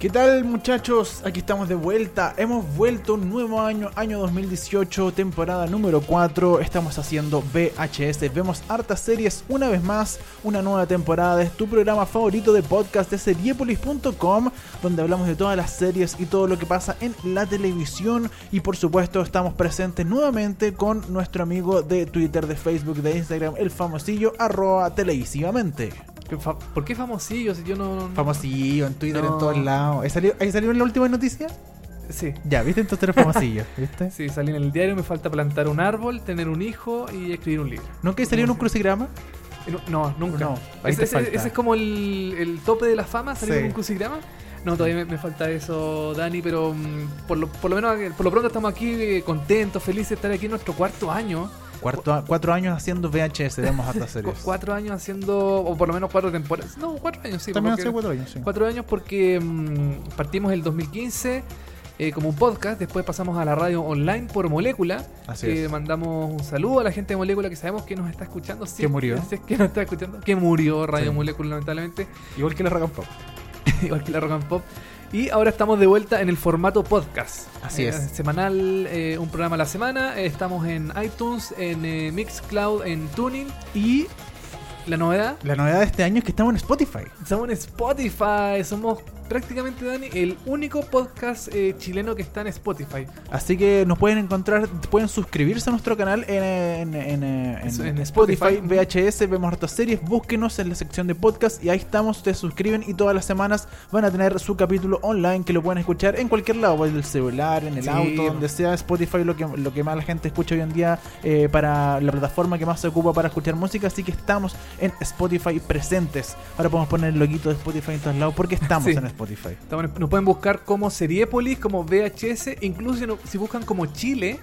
¿Qué tal muchachos? Aquí estamos de vuelta. Hemos vuelto un nuevo año, año 2018, temporada número 4. Estamos haciendo VHS. Vemos hartas series una vez más, una nueva temporada. Es tu programa favorito de podcast de seriepolis.com, donde hablamos de todas las series y todo lo que pasa en la televisión. Y por supuesto estamos presentes nuevamente con nuestro amigo de Twitter, de Facebook, de Instagram, el famosillo arroba televisivamente. ¿Por qué famosillo? Si yo no. Famosillo en Twitter, No. en todos lados. ¿Ahí salió, ahí salió en la última noticia? Sí. Ya, ¿viste? Entonces eres famosillo, ¿viste? Sí, salí en el diario, me falta plantar un árbol, tener un hijo y escribir un libro. ¿Nunca salió en un crucigrama? No, nunca. No, ese, ese- es como el, el tope de la fama, salir Sí. en un crucigrama. No, todavía me, me falta eso, Dani, pero mm, por, lo, por lo menos por lo pronto estamos aquí eh, contentos, felices de estar aquí en nuestro cuarto año. Cuarto, cuatro años haciendo VHS, vemos hartas Cu- series. cuatro años haciendo, o por lo menos cuatro temporadas. No, cuatro años, sí. También hace cuatro años, sí. Cuatro años porque mm, partimos el 2015 eh, como un podcast, después pasamos a la radio online por Molécula. Así que es. mandamos un saludo a la gente de Molécula que sabemos que nos está escuchando. sí, Que murió. si es que nos está escuchando. Que murió Radio Sí. Molécula, lamentablemente. Igual que la Rock and Pop. Igual que la Rock and Pop. Y ahora estamos de vuelta en el formato podcast. Así Eh, es. Semanal, eh, un programa a la semana. Eh, estamos en iTunes, en eh, Mixcloud, en Tuning. Y la novedad, La novedad de este año es que estamos en Spotify. Estamos en Spotify, somos prácticamente, Dani, el único podcast eh, chileno que está en Spotify. Así que nos pueden encontrar, pueden suscribirse a nuestro canal en, en- Spotify, Spotify. VHS, vemos hartas series, búsquenos en la sección de podcast y ahí estamos, ustedes suscriben y todas las semanas van a tener su capítulo online que lo pueden escuchar en cualquier lado, en el celular, en el Sí. auto, donde sea Spotify, lo que, lo que más la gente escucha hoy en día eh, para la plataforma que más se ocupa para escuchar música, así que estamos en Spotify presentes. Ahora podemos poner el loguito de Spotify en todos lados porque estamos Sí. en Spotify. Estamos nos pueden buscar como Seriepolis, como VHS, incluso si buscan como Chile.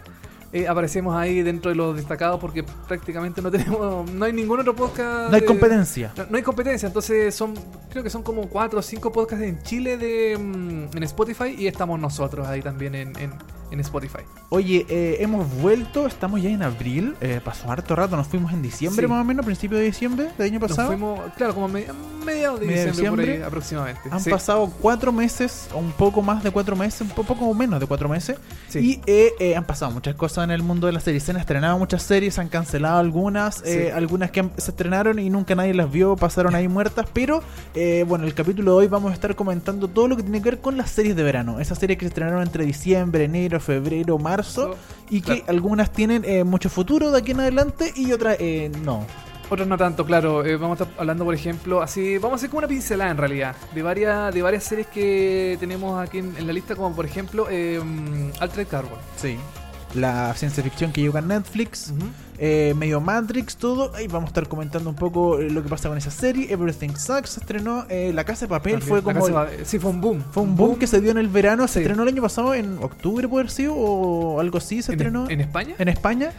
eh, aparecemos ahí dentro de los destacados porque prácticamente no tenemos, no hay ningún otro podcast. No hay de- competencia. No, no hay competencia, entonces son, creo que son como cuatro o cinco podcasts en Chile de, mm, en Spotify y estamos nosotros ahí también en, en, en Spotify. Oye, eh, hemos vuelto, estamos ya en abril, eh, pasó harto rato, nos fuimos en diciembre Sí. más o menos, principio de diciembre del año Nos pasado. fuimos, claro, como media- mediados de Media diciembre, por ahí diciembre. aproximadamente. Han Sí. pasado cuatro meses, o un poco más de cuatro meses, un po- poco menos de cuatro meses. Sí. Y eh, eh, han pasado muchas cosas en el mundo de las series. Se han estrenado muchas series, se han cancelado algunas, eh, algunas que han- se estrenaron y nunca nadie las vio, pasaron ahí muertas. Pero eh, bueno, el capítulo de hoy vamos a estar comentando todo lo que tiene que ver con las series de verano. Esas series que se estrenaron entre diciembre, enero, febrero, marzo. Y que Claro. algunas tienen eh, mucho futuro de aquí en adelante y otras eh, no. Otros no tanto, claro. Eh, vamos a estar hablando, por ejemplo, así, vamos a hacer como una pincelada en realidad, de varias, de varias series que tenemos aquí en, en la lista, como por ejemplo eh, Altered Carbon. Sí. La ciencia ficción que llega a Netflix. Eh, medio Matrix, todo. Ahí vamos a estar comentando un poco eh, lo que pasa con esa serie. Everything Sucks se estrenó. eh, la Casa de Papel También, fue como. sí, fue un boom. Fue un boom, que se dio en el verano. Se Sí. estrenó el año pasado, en octubre, puede haber sido, o algo así. Se ¿En, estrenó en España? en España.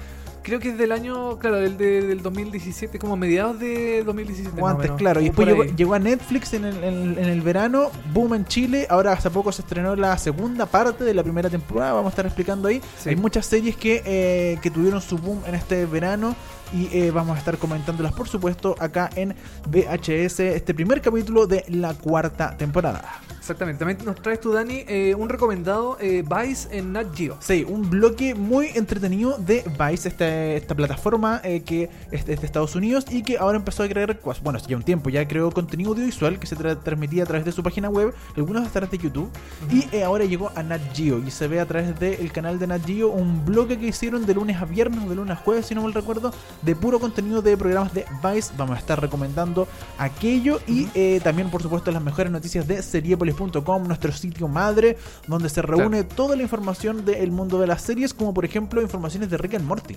Creo que es del año, claro, del, de- del 2017, como mediados de 2017. O antes, claro. Y después llegó, llegó a Netflix en el, en- en el verano. Boom en Chile. Ahora hace poco se estrenó la segunda parte de la primera temporada. Vamos a estar explicando ahí. Sí. Hay muchas series que, eh, que tuvieron su boom en este verano. Y eh, vamos a estar comentándolas, por supuesto, acá en VHS. Este primer capítulo de la cuarta temporada. Exactamente. También nos traes tú, Dani, eh, un recomendado eh, Vice en Nat Geo. Sí, un bloque muy entretenido de Vice, esta, esta plataforma eh, que es de, de Estados Unidos y que ahora empezó a crear, bueno, hace ya un tiempo ya creó contenido audiovisual que se tra- transmitía a través de su página web, algunos a través de YouTube, y ahora llegó a Nat Geo y se ve a través del canal de Nat Geo un bloque que hicieron de lunes a viernes o de lunes a jueves, si no mal recuerdo, de puro contenido de programas de Vice. Vamos a estar recomendando aquello y eh, también, por supuesto, las mejores noticias de nuestro sitio madre, donde se reúne toda la información del mundo de las series, como por ejemplo informaciones de Rick and Morty.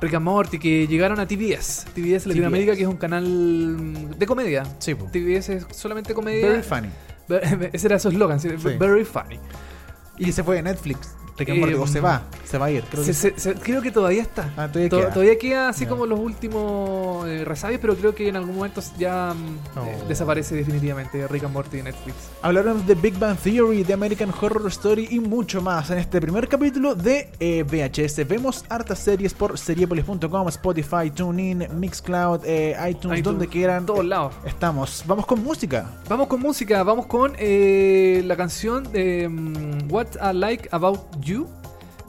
Rick and Morty, que llegaron a TBS. TBS Latinoamérica, que es un canal mm, de comedia. Sí, po. TBS es solamente comedia. Very funny. Ese era su eslogan, ¿sí? Sí. Very funny. Y se fue de Netflix. Rick and Eh, se va, se va a ir. Creo que Se- se- se- creo que todavía está. Ah, todavía To- queda. todavía queda así como los últimos eh, resabios, pero creo que en algún momento ya mm, Oh. eh, desaparece definitivamente Rick and Morty de Netflix. Hablaremos de Big Bang Theory, de American Horror Story y mucho más en este primer capítulo de eh, VHS. Vemos hartas series por seriepolis.com, Spotify, TuneIn, Mixcloud, eh, iTunes, iTunes, donde quieran. todos lados. Estamos. Vamos con música. Vamos con música, vamos con la canción de mm, What I Like About You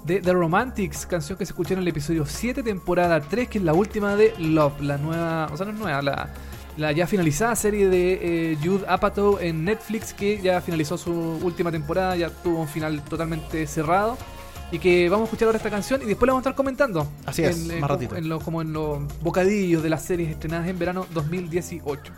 de The Romantics, canción que se escuchó en el episodio 7, temporada 3, que es la última de Love, la nueva, o sea, no es nueva, la, la ya finalizada serie de eh, Jude Apatow en Netflix, que ya finalizó su última temporada, ya tuvo un final totalmente cerrado. Y que vamos a escuchar ahora esta canción y después la vamos a estar comentando. Así es, en, más como- ratito. en lo- como en los bocadillos de las series estrenadas en verano 2018.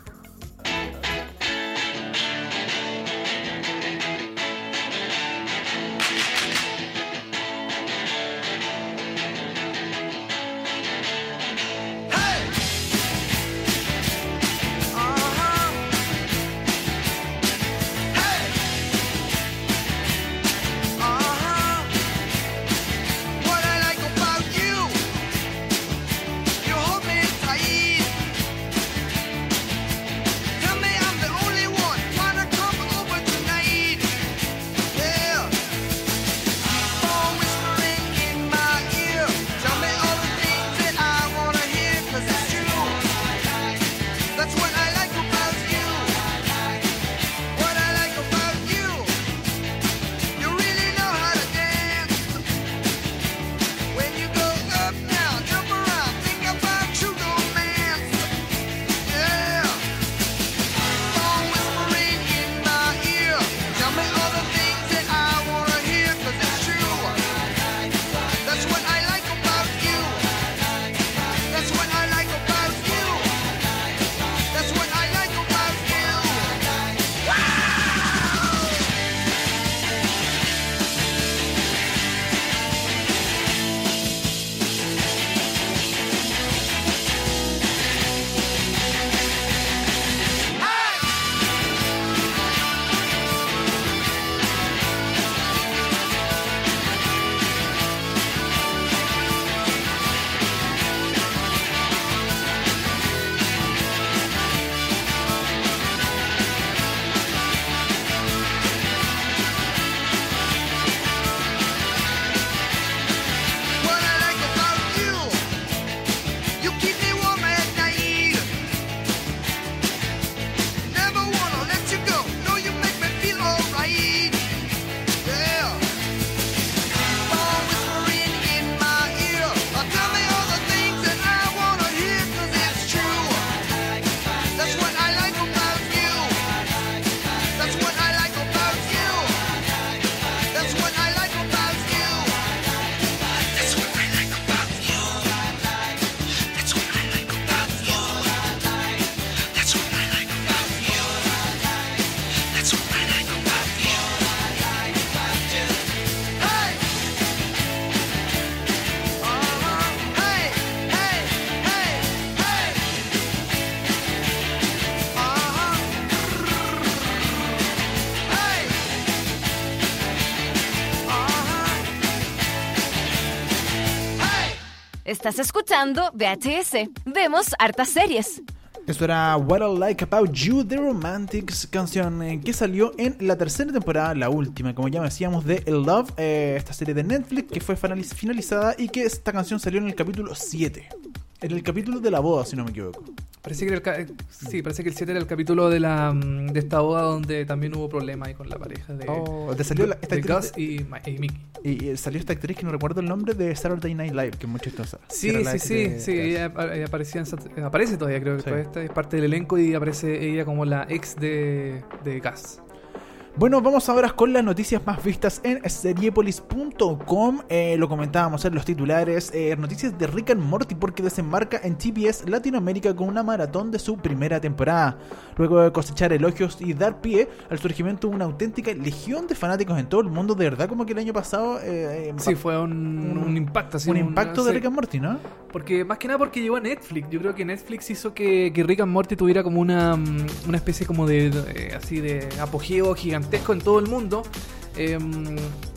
Estás escuchando VHS. Vemos hartas series. Esto era What I Like About You, The Romantics, canción eh, que salió en la tercera temporada, la última, como ya decíamos, de Love, eh, esta serie de Netflix que fue finaliz- finalizada y que esta canción salió en el capítulo 7. En el capítulo de la boda, si no me equivoco. Parece que, el eh, sí, parece que el 7 era el capítulo de la mm, de esta boda donde también hubo problemas ahí con la pareja de, Oh, te salió la- esta de actriz Gus y, y Mickey. Y, y salió esta actriz que no recuerdo el nombre de Saturday Night Live, que es muy chistosa. Sí, sí, sí, de sí, ella, apa- ella aparecía en eh, aparece todavía creo que Sí. todavía está- es parte del elenco y aparece ella como la ex de, de Gus. Bueno, vamos ahora con las noticias más vistas en seriepolis.com. Eh, lo comentábamos en los titulares. eh, noticias de Rick and Morty porque desembarca en TBS Latinoamérica con una maratón de su primera temporada. Luego de cosechar elogios y dar pie al surgimiento de una auténtica legión de fanáticos en todo el mundo, de verdad como que el año pasado... eh, eh, Sí, fue un, un impacto. así, un impacto de. Rick and Morty, ¿no? Porque más que nada porque llegó a Netflix. Yo creo que Netflix hizo que, que Rick and Morty tuviera como una, mm, una especie como de, de- así de apogeo gigantesco en todo el mundo. Eh,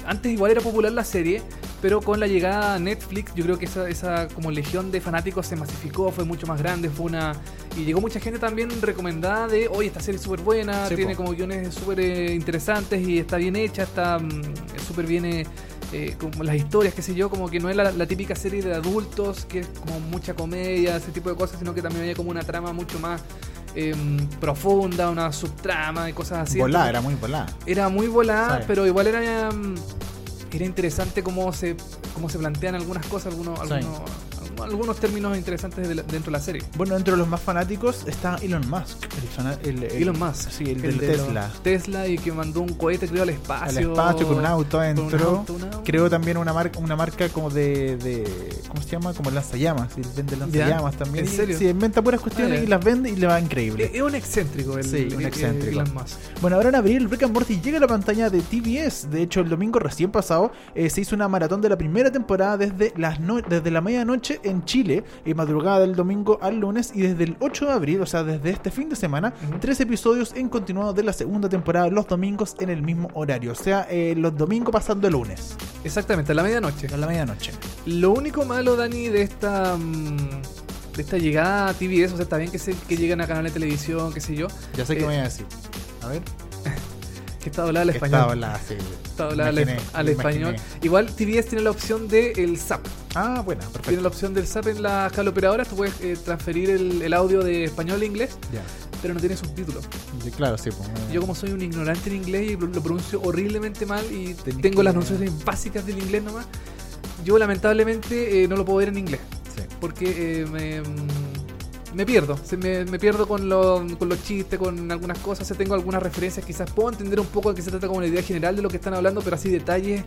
antes igual era popular la serie, pero con la llegada a Netflix yo creo que esa, esa como legión de fanáticos se masificó, fue mucho más grande, fue una y llegó mucha gente también recomendada de, oye, esta serie es súper buena, Sí, tiene po. como guiones súper eh, interesantes y está bien hecha, está mm, súper bien eh, eh, como las historias, qué sé yo, como que no es la, la típica serie de adultos, que es como mucha comedia, ese tipo de cosas, sino que también había como una trama mucho más em, profunda, una subtrama y cosas así. volada, era muy volada. era muy volada, Sí. pero igual era mm, era interesante cómo se cómo se plantean algunas cosas, algunos Sí. Algunos, términos interesantes de la- dentro de la serie. Bueno, entre los más fanáticos está Elon Musk. El fana- el- el- Elon Musk, Sí, el, el de de Tesla. Tesla y que mandó un cohete creo al Al espacio. espacio con un auto adentro. auto, un auto. Creo también una marca, una marca como de, de ¿cómo se llama? Como lanzallamas. Y vende lanzallamas también. ¿En serio? Sí, inventa puras cuestiones Ah, y las vende y le va increíble. Es un excéntrico el, Sí, un el- excéntrico. Elon Musk. Bueno, ahora en abril Rick and Morty llega a la pantalla de TBS. De hecho, el domingo recién pasado eh, se hizo una maratón de la primera temporada desde, las no- desde la medianoche en Chile, y madrugada del domingo al lunes, y desde el 8 de abril, o sea, desde este fin de semana, tres episodios en continuado de la segunda temporada los domingos en el mismo horario. O sea, eh, los domingos pasando el lunes, Exactamente, a la medianoche. a la medianoche. Lo único malo, Dani, de esta mm, de esta llegada a TBS, o sea, está bien que, se, que lleguen a canales de televisión, qué sé yo, Ya sé qué Eh, me voy a decir. A ver. Que está doblada al español. estaba la- sí, Está doblada al, imaginé, al me español. Igual TBS tiene la opción de el SAP. Ah, bueno, Tiene perfecto. la opción del SAP en la escala operadora. Tú puedes eh, transferir el, el audio de español a inglés, pero no tiene subtítulos. Claro, sí. pues, Yo como soy un ignorante en inglés y lo, pronuncio horriblemente mal y tengo que- las nociones básicas del inglés nomás, yo lamentablemente eh, no lo puedo ver en inglés. sí. Porque eh, me, mm, me pierdo. Se me, me pierdo con, lo- con los chistes, con algunas cosas. O sea, tengo algunas referencias. Quizás puedo entender un poco de qué se trata como una idea general de lo que están hablando, pero así detalles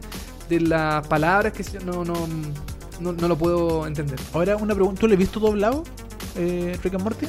de las palabras que no, no, no, no lo puedo entender. Ahora una pregunta, ¿tú le has visto doblado, eh, Rick and Morty?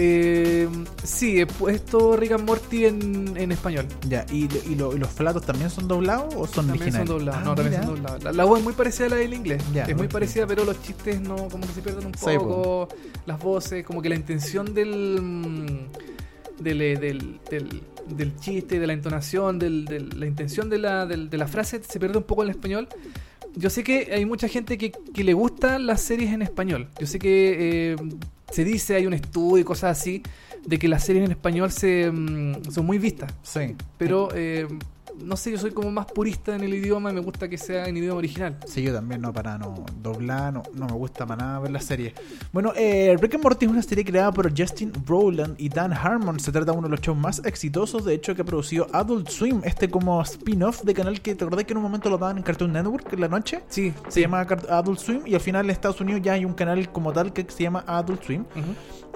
Eh, sí, he puesto Rick and Morty en, en español. Ya, ¿y, y lo- y los platos también son doblados o son También son originales? doblados. Ah, no, también son doblados. La, la voz es muy parecida a la del inglés. Ya, es muy parecida, pero los chistes no, como que se pierden un Sí, poco. Las voces, como que la intención del. mm, del, eh, del, del, del chiste, de la entonación, del, del- la intención de la, de la frase se pierde un poco en el español. Yo sé que hay mucha gente que, que le gustan las series en español. Yo sé que eh, se dice, hay un estudio y cosas así, de que las series en español se, mm, son muy vistas. Sí. Pero eh, no sé, yo soy como más purista en el idioma y me gusta que sea en idioma original. Sí, yo también, no, para no doblar, no, no me gusta para nada ver la serie. Bueno, eh, Rick and Morty es una serie creada por Justin Rowland y Dan Harmon. Se trata de uno de los shows más exitosos, de hecho, que ha producido Adult Swim, este como spin-off de canal que te acordás que en un momento lo daban en Cartoon Network en la noche. Sí, Se llama Cart- Adult Swim y al final en Estados Unidos ya hay un canal como tal que se llama Adult Swim.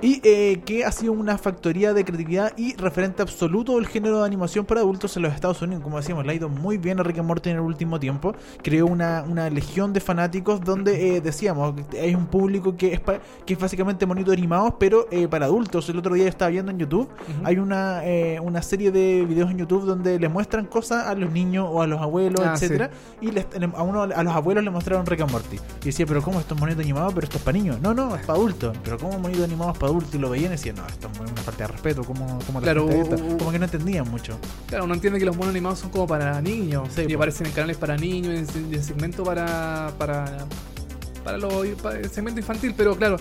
Y eh, que ha sido una factoría de creatividad y referente absoluto del género de animación para adultos en los Estados Unidos. Como decíamos, le ha ido muy bien a Rick and Morty en el último tiempo. Creó una, una legión de fanáticos donde eh, decíamos, hay un público que es, pa- que es básicamente monitos animados, pero eh, para adultos. El otro día estaba viendo en YouTube, hay una, eh, una serie de videos en YouTube donde le muestran cosas a los niños o a los abuelos, Ah, etcétera Y les- a, uno, a los abuelos le mostraron Rick and Morty. Y decía, pero ¿cómo estos monitos animados? Pero esto es para niños. No, no, es para adultos. Pero ¿cómo monitos animados para Y lo veían y decían, no, esto es una falta de respeto. ¿Cómo, cómo la Claro, uh, Como que no entendían mucho. Claro, uno entiende que los monos animados son como para niños. Sí, y aparecen en canales para niños, en, en segmento para. para. para, lo, para el segmento infantil, pero claro.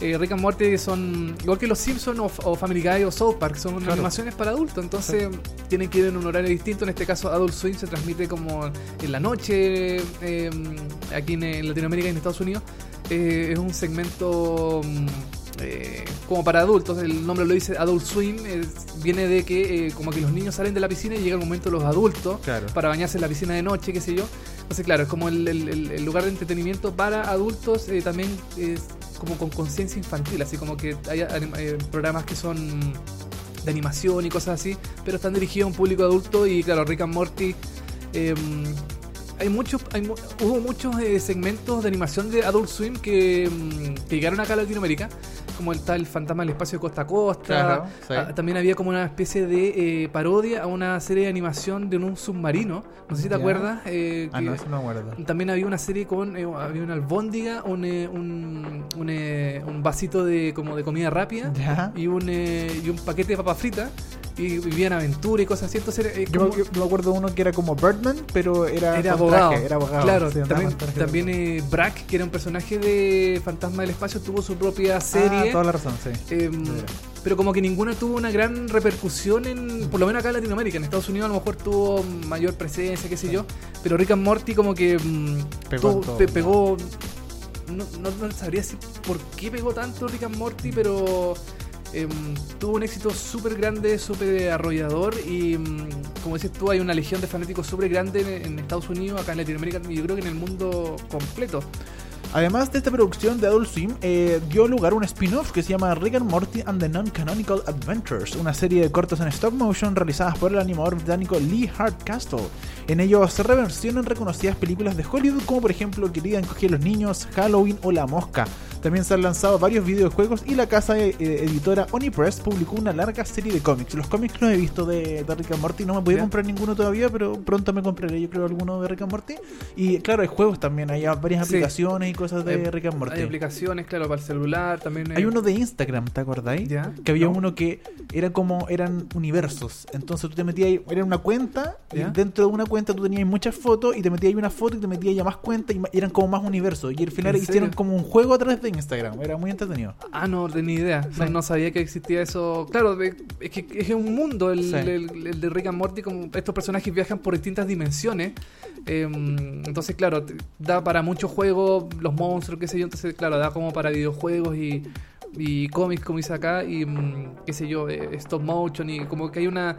eh, Rick and Morty son igual que los Simpsons o, o Family Guy o South Park, son Claro. animaciones para adultos, entonces tienen que ir en un horario distinto. En este caso, Adult Swim se transmite como en la noche eh, aquí en, en Latinoamérica y en Estados Unidos. Eh, es un segmento mm, eh, como para adultos, el nombre lo dice Adult Swim, es- viene de que eh, como que los niños salen de la piscina y llega el momento de los adultos Claro. para bañarse en la piscina de noche, qué sé yo. Entonces, claro, es como el, el- el- el lugar de entretenimiento para adultos, eh, también es como con conciencia infantil, así como que hay eh, programas que son de animación y cosas así, pero están dirigidos a un público adulto y claro, Rick and Morty... eh, hay muchos, hay hubo muchos eh, segmentos de animación de Adult Swim que, que llegaron acá a Latinoamérica, como el tal Fantasma del Espacio de Costa a Costa. Claro, sí. Ah, también había como una especie de eh, parodia a una serie de animación de un submarino. No sé si te acuerdas. eh, Ah, que- no, eso no acuerdo. también había una serie con eh, había una albóndiga, un, eh, un, un, un vasito de como de comida rápida y un y un paquete de papa frita y vivían aventura y cosas así. Entonces eh, Yo, como- me- yo me acuerdo uno que era como Birdman, pero era, era abogado. traje, era abogado. Claro, sí, también, también eh, Brack, que era un personaje de Fantasma del Espacio, tuvo su propia serie. Toda la razón, sí. Em, veras. pero como que ninguna tuvo una gran repercusión en, por lo menos acá en Latinoamérica. En Estados Unidos a lo mejor tuvo mayor presencia, qué sé yo. Pero Rick and Morty como que mm, Pegó tuvo- todo, pe- pegó. No, no, no sabría decir por qué pegó tanto Rick and Morty, pero em, tuvo un éxito súper grande, súper arrollador. Y como dices tú, hay una legión de fanáticos súper grande en, en Estados Unidos, acá en Latinoamérica y yo creo que en el mundo completo. Además de esta producción de Adult Swim, eh, dio lugar a un spin-off que se llama Rick and Morty and the Non-Canonical Adventures, una serie de cortos en stop motion realizadas por el animador británico Lee Hardcastle. En ellos se reversionan reconocidas películas de Hollywood como por ejemplo Querida encogía a los niños, Halloween o La Mosca. También se han lanzado varios videojuegos y la casa eh, editora Onipress publicó una larga serie de cómics. Los cómics los he visto de, de Rick and Morty, no me podía comprar ninguno todavía, pero pronto me compraré yo creo alguno de Rick and Morty. Y claro, hay juegos también, hay varias Sí. aplicaciones y cosas de Hay- Rick and Morty. Hay aplicaciones, claro, para el celular también. Hay uno de Instagram, ¿te acordáis? Ya. Que había No. uno que era como, eran universos. Entonces tú te metías ahí, era una cuenta, y dentro de una cuenta tú tenías muchas fotos, y te metías una foto y te metías ya más cuentas, y eran como más universos. Y al final ¿En hicieron serio? como un juego a través de Instagram. Era muy entretenido. Ah, no, ni idea. No, Sí. no sabía que existía eso. Claro, es que es un mundo el, Sí. el- el de Rick and Morty. Como estos personajes viajan por distintas dimensiones. Em, entonces, claro, da para muchos juegos, los monstruos, qué sé yo. Entonces, claro, da como para videojuegos y, y cómics, como dice acá. Y mm, qué sé yo, eh, stop motion. Y como que hay una.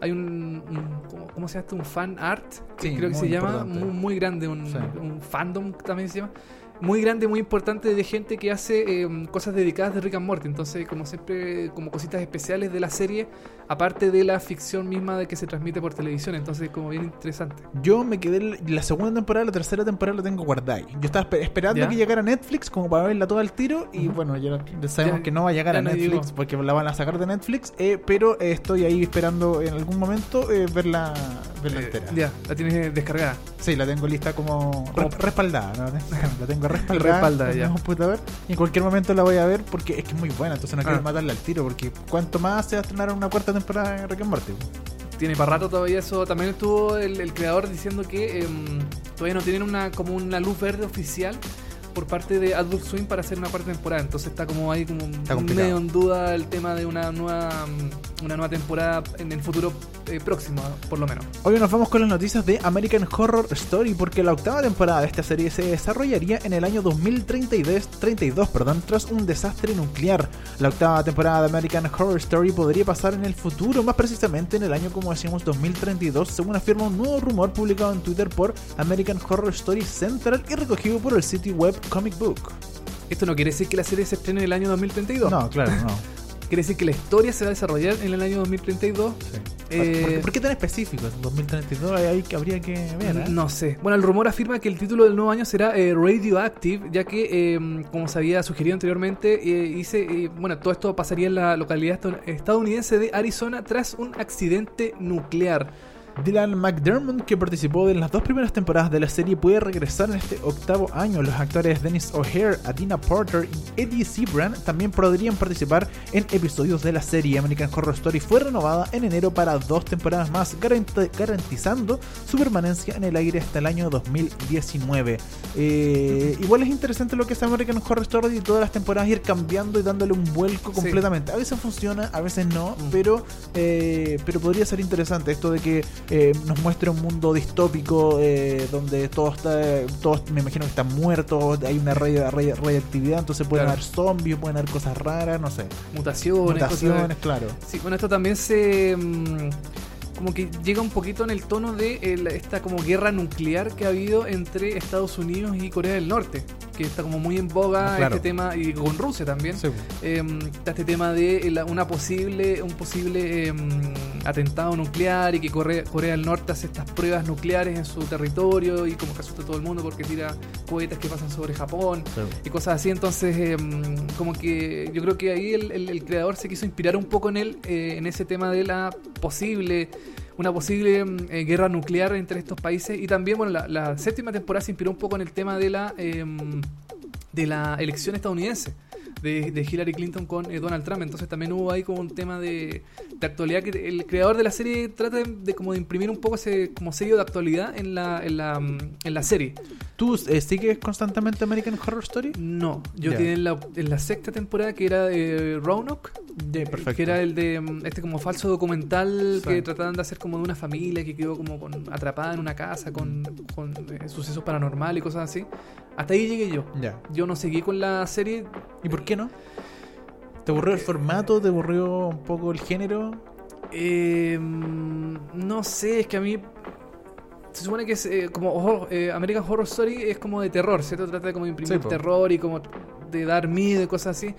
Hay un. un- ¿cómo, se llama esto? Un fan art. Que Sí, creo que se llama. Muy, muy grande. Un, Sí. un fandom también se llama muy grande, muy importante de gente que hace eh, cosas dedicadas de Rick and Morty. Entonces, como siempre, como cositas especiales de la serie, aparte de la ficción misma de que se transmite por televisión. Entonces, como bien interesante. Yo me quedé la segunda temporada, la tercera temporada la tengo guardada. ahí. Yo estaba espe- esperando Ya. que llegara Netflix como para verla todo al tiro. Y Ujú. bueno, ya sabemos Ya- que no va a llegar a Netflix llegó. porque la van a sacar de Netflix. eh, pero eh, estoy ahí esperando en algún momento eh, verla, verla Eh, entera. ya, la tienes descargada. Sí, la tengo lista como, Como- res- respaldada. ¿no? La tengo Respaldada, en ya. computador. Y en cualquier momento la voy a ver porque es que es muy buena. Entonces no quiero Ah. matarla al tiro. Porque cuanto más se va a estrenar una cuarta temporada de Rick and Morty. Tiene para rato todavía eso. También estuvo el, el creador diciendo que em, todavía no tienen una como una luz verde oficial por parte de Adult Swim para hacer una cuarta temporada. Entonces está como ahí como medio en duda el tema de una nueva mm, una nueva temporada en el futuro eh, próximo, por lo menos. Hoy nos vamos con las noticias de American Horror Story porque la octava temporada de esta serie se desarrollaría en el año 2032 32, perdón, tras un desastre nuclear. La octava temporada de American Horror Story podría pasar en el futuro, más precisamente en el año como decíamos 2032, según afirma un nuevo rumor publicado en Twitter por American Horror Story Central y recogido por el sitio web Comic Book. Esto no quiere decir que la serie se estrene en el año 2032. No, claro, no. Quiere decir que la historia se va a desarrollar en el año 2032. Sí. Eh, ¿Por, qué, por qué tan específico? En 2032 ahí que habría que ver. ¿eh? No sé. Bueno, el rumor afirma que el título del nuevo año será eh, Radioactive, ya que, eh, como se había sugerido anteriormente, eh, dice, eh, bueno, todo esto pasaría en la localidad estadoun- estadounidense de Arizona tras un accidente nuclear. Dylan McDermott, que participó en las dos primeras temporadas de la serie, puede regresar en este octavo año. Los actores Dennis O'Hare, Adina Porter y Eddie Sebran también podrían participar en episodios de la serie. American Horror Story fue renovada en enero para dos temporadas más, garanti- garantizando su permanencia en el aire hasta el año 2019. Eh, igual es interesante lo que es American Horror Story y todas las temporadas ir cambiando y dándole un vuelco Sí. completamente. A veces funciona, a veces no, Mm. pero, eh, pero podría ser interesante esto de que eh, nos muestre un mundo distópico eh, donde todo está, todos me imagino que están muertos, hay una radio, radio- radioactividad, entonces pueden Claro. haber zombies, pueden haber cosas raras, no sé. Mutaciones, cosas Mutaciones, claro. Sí, bueno, esto también se. mm, como que llega un poquito en el tono de el- esta como guerra nuclear que ha habido entre Estados Unidos y Corea del Norte. Que está como muy en boga claro. este tema, y con Rusia también. Sí, Eh, está este tema de la- una posible, un posible eh, atentado nuclear y que Corea, Corea del Norte hace estas pruebas nucleares en su territorio y como que asusta a todo el mundo porque tira cohetes que pasan sobre Japón sí. y cosas así. Entonces, eh, como que yo creo que ahí el, el- el creador se quiso inspirar un poco en él, eh, en ese tema de la posible, una posible mm, eh, guerra nuclear entre estos países. Y también, bueno, la, la séptima temporada se inspiró un poco en el tema de la, eh, de la elección estadounidense. De, de Hillary Clinton con eh, Donald Trump. Entonces también hubo ahí como un tema de, de actualidad que el creador de la serie trata de, de como de imprimir un poco ese como sello de actualidad en la, en la, mm, en la serie. ¿Tú eh, sigues constantemente American Horror Story? No, yo quedé en la, en la sexta temporada que era de Roanoke, Ya, eh, perfecto. que era el de mm, este como falso documental Sí. que trataban de hacer como de una familia que quedó como con- atrapada en una casa con, con, eh, sucesos paranormales y cosas así. Hasta ahí llegué yo. Ya. Yo no seguí con la serie. ¿Y por qué no? ¿Te aburrió el formato? ¿Te aburrió un poco el género? Eh, mm, no sé, es que a mí se supone que es eh, como horror- eh, American Horror Story es como de terror, ¿cierto? Trata de como imprimir Sí, terror y como de dar miedo y cosas así.